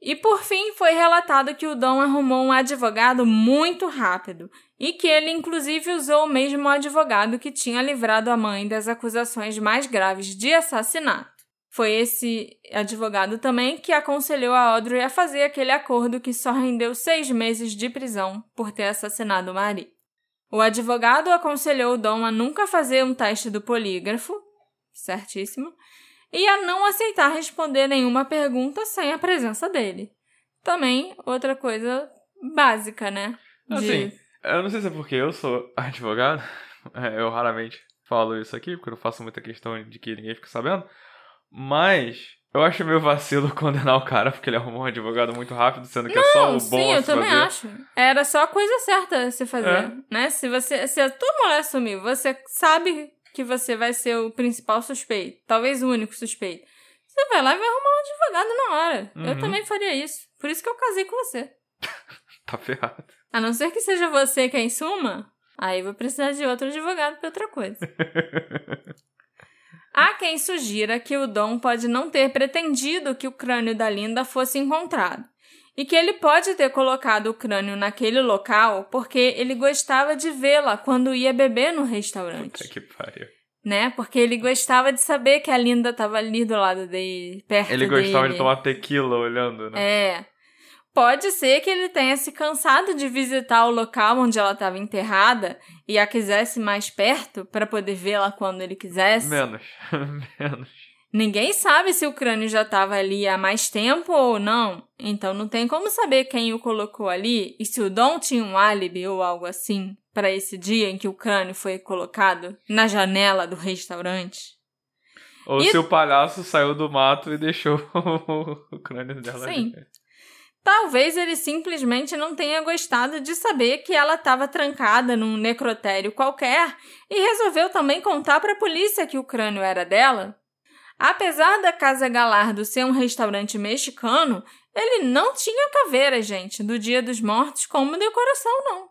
E por fim, foi relatado que o Dom arrumou um advogado muito rápido e que ele, inclusive, usou o mesmo advogado que tinha livrado a mãe das acusações mais graves de assassinato. Foi esse advogado também que aconselhou a Audrey a fazer aquele acordo que só rendeu seis meses de prisão por ter assassinado o marido. O advogado aconselhou o Dom a nunca fazer um teste do polígrafo, certíssimo, e a não aceitar responder nenhuma pergunta sem a presença dele. Também outra coisa básica, né? De... Assim, eu não sei se é porque eu sou advogado, eu raramente falo isso aqui, porque eu não faço muita questão de que ninguém fique sabendo, mas eu acho meio vacilo condenar o cara porque ele arrumou um advogado muito rápido, sendo que não, é só o bom sim, eu também fazer. acho. Era só a coisa certa a se fazer, É. né? Se você, se a tua mulher sumir, você sabe que você vai ser o principal suspeito, talvez o único suspeito. Você vai lá e vai arrumar um advogado na hora. Eu Uhum. também faria isso. Por isso que eu casei com você. Tá ferrado. A não ser que seja você quem suma, aí vou precisar de outro advogado pra outra coisa. Há quem sugira que o Dom pode não ter pretendido que o crânio da Linda fosse encontrado. E que ele pode ter colocado o crânio naquele local porque ele gostava de vê-la quando ia beber no restaurante Puta que pariu. né? Porque ele gostava de saber que a Linda tava ali do lado dele, perto Ele dele. gostava de tomar tequila olhando, né? É. Pode ser que ele tenha se cansado de visitar o local onde ela estava enterrada e a quisesse mais perto para poder vê-la quando ele quisesse. Menos. Menos. Ninguém sabe se o crânio já estava ali há mais tempo ou não, então não tem como saber quem o colocou ali e se o Dom tinha um álibi ou algo assim para esse dia em que o crânio foi colocado na janela do restaurante. Ou E- se o palhaço saiu do mato e deixou o crânio dela Sim. ali. Talvez ele simplesmente não tenha gostado de saber que ela estava trancada num necrotério qualquer e resolveu também contar para a polícia que o crânio era dela. Apesar da Casa Galardo ser um restaurante mexicano, ele não tinha caveira, gente, do Dia dos Mortos como decoração, não.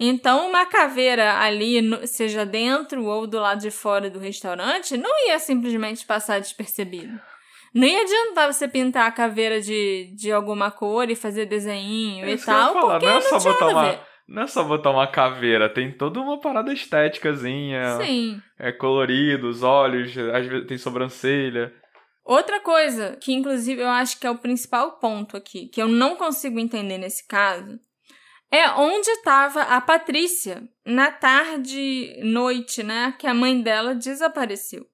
Então, uma caveira ali, seja dentro ou do lado de fora do restaurante, não ia simplesmente passar despercebido. Não ia adiantar você pintar a caveira de, de alguma cor e fazer desenho É e tal, falar, porque não é não, só botar uma-. Não é só botar uma caveira, tem toda uma parada estéticazinha. Sim. É colorido, os olhos, às vezes tem sobrancelha. Outra coisa, que inclusive eu acho que é o principal ponto aqui, que eu não consigo entender nesse caso, é onde estava a Patrícia na tarde, noite, né, que a mãe dela desapareceu.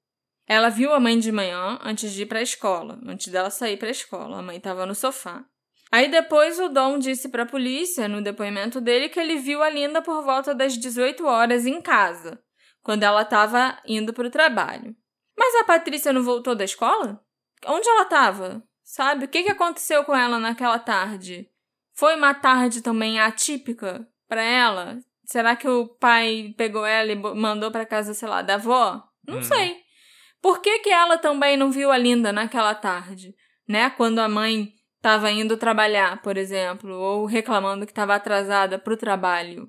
Ela viu a mãe de manhã antes de ir para a escola, antes dela sair para a escola. A mãe estava no sofá. Aí depois o Dom disse para a polícia, no depoimento dele, que ele viu a Linda por volta das 18 horas em casa, quando ela estava indo para o trabalho. Mas a Patrícia não voltou da escola? Onde ela estava? Sabe? O que, que aconteceu com ela naquela tarde? Foi uma tarde também atípica para ela? Será que o pai pegou ela e mandou para casa, sei lá, da avó? Não Hum. sei. Por que, que ela também não viu a Linda naquela tarde? Né? Quando a mãe estava indo trabalhar, por exemplo, ou reclamando que estava atrasada para o trabalho.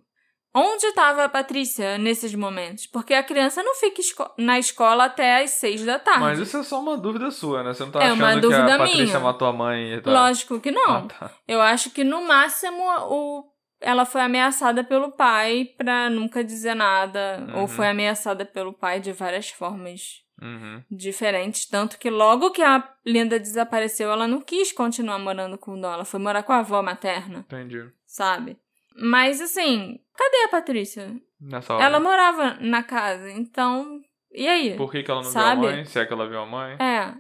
Onde estava a Patrícia nesses momentos? Porque a criança não fica esco- na escola até às seis da tarde. Mas isso é só uma dúvida sua, né? Você não tá É uma achando que dúvida a Patrícia minha. matou a mãe e tal. Lógico que não. Ah, tá. Eu acho que no máximo o ela foi ameaçada pelo pai pra nunca dizer nada, ou Uhum. foi ameaçada pelo pai de várias formas Uhum. diferentes, tanto que logo que a Linda desapareceu, ela não quis continuar morando com o Dom, ela foi morar com a avó materna, Entendi. sabe? Mas assim, cadê a Patrícia? Nessa hora. Ela morava na casa, então e aí? Por que, que ela não Sabe? viu a mãe? Se é que ela viu a mãe? É.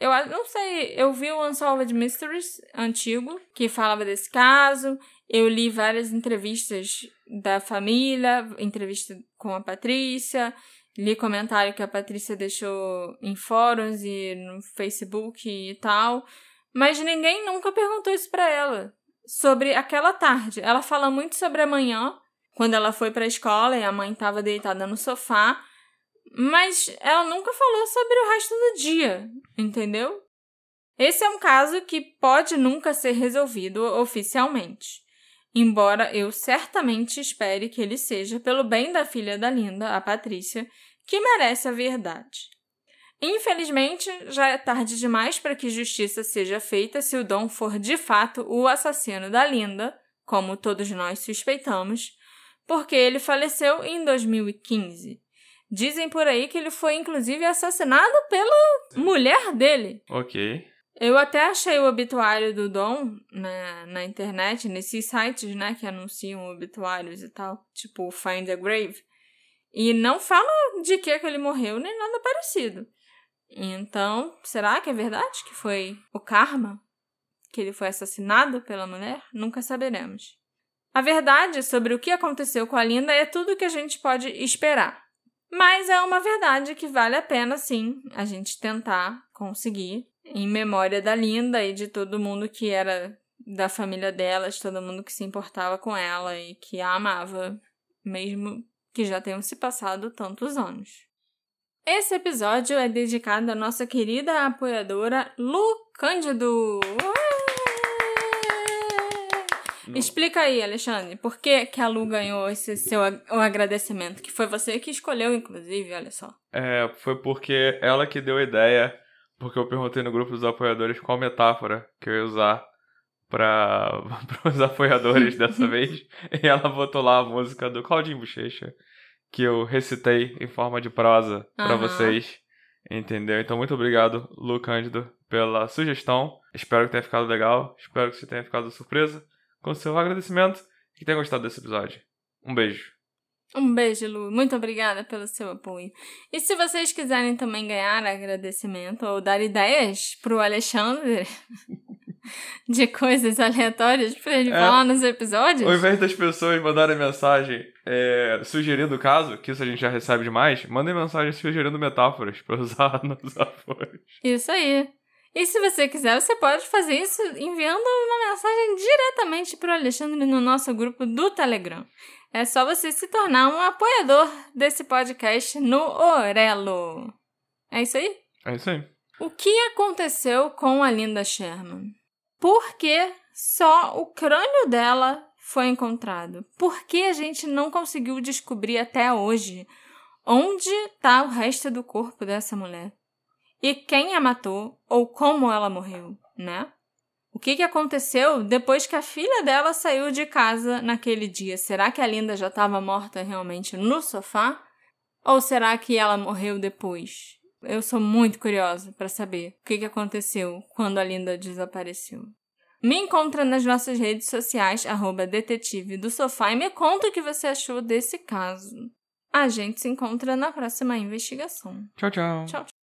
Eu não sei, eu vi o Unsolved Mysteries antigo, que falava desse caso, Eu li várias entrevistas da família, entrevista com a Patrícia, li comentário que a Patrícia deixou em fóruns e no Facebook e tal, mas ninguém nunca perguntou isso para ela sobre aquela tarde. Ela fala muito sobre a manhã, quando ela foi para a escola e a mãe estava deitada no sofá, mas ela nunca falou sobre o resto do dia, entendeu? Esse é um caso que pode nunca ser resolvido oficialmente. Embora eu certamente espere que ele seja pelo bem da filha da Linda, a Patrícia, que merece a verdade. Infelizmente, já é tarde demais para que justiça seja feita se o Dom for de fato o assassino da Linda, como todos nós suspeitamos, porque ele faleceu em 2015. Dizem por aí que ele foi inclusive assassinado pela mulher dele. Ok. Eu até achei o obituário do Dom na, na internet, nesses sites, né, que anunciam obituários e tal, tipo Find a Grave. E não fala de que, que ele morreu, nem nada parecido. Então, será que é verdade que foi o karma? Que ele foi assassinado pela mulher? Nunca saberemos. A verdade sobre o que aconteceu com a Linda é tudo o que a gente pode esperar. Mas é uma verdade que vale a pena, sim, a gente tentar conseguir em memória da Linda e de todo mundo que era da família dela, de todo mundo que se importava com ela e que a amava, mesmo que já tenham se passado tantos anos. Esse episódio é dedicado à nossa querida apoiadora Lu Cândido. Explica aí, Alexandre, por que, que a Lu ganhou esse seu o agradecimento? Que foi você que escolheu, inclusive, olha só. É, foi porque ela que deu a ideia, porque eu perguntei no grupo dos apoiadores qual metáfora que eu ia usar para os apoiadores dessa vez. E ela botou lá a música do Claudinho Bochecha, que eu recitei em forma de prosa para Aham. vocês. Entendeu? Então, muito obrigado, Lu Cândido, pela sugestão. Espero que tenha ficado legal. Espero que você tenha ficado surpresa com o seu agradecimento e que tenha gostado desse episódio. Um beijo. Um beijo, Lu. Muito obrigada pelo seu apoio. E se vocês quiserem também ganhar agradecimento ou dar ideias pro Alexandre de coisas aleatórias pra ele É. falar nos episódios, Ao invés das pessoas mandarem mensagem é, sugerindo o caso, que isso a gente já recebe demais, mandem mensagem sugerindo metáforas pra usar nos apoios. isso aí. E se você quiser, você pode fazer isso enviando uma mensagem diretamente pro Alexandre no nosso grupo do Telegram. É só você se tornar um apoiador desse podcast no Orelo. É isso aí? É isso aí. O que aconteceu com a Linda Sherman? Por que só o crânio dela foi encontrado? Por que a gente não conseguiu descobrir até hoje onde está o resto do corpo dessa mulher? E quem a matou ou como ela morreu, né? O que, que aconteceu depois que a filha dela saiu de casa naquele dia? Será que a Linda já estava morta realmente no sofá? Ou será que ela morreu depois? Eu sou muito curiosa para saber o que, que aconteceu quando a Linda desapareceu. Me encontra nas nossas redes sociais, arroba detetive do sofá, e me conta o que você achou desse caso. A gente se encontra na próxima investigação. Tchau, tchau. Tchau. Tchau.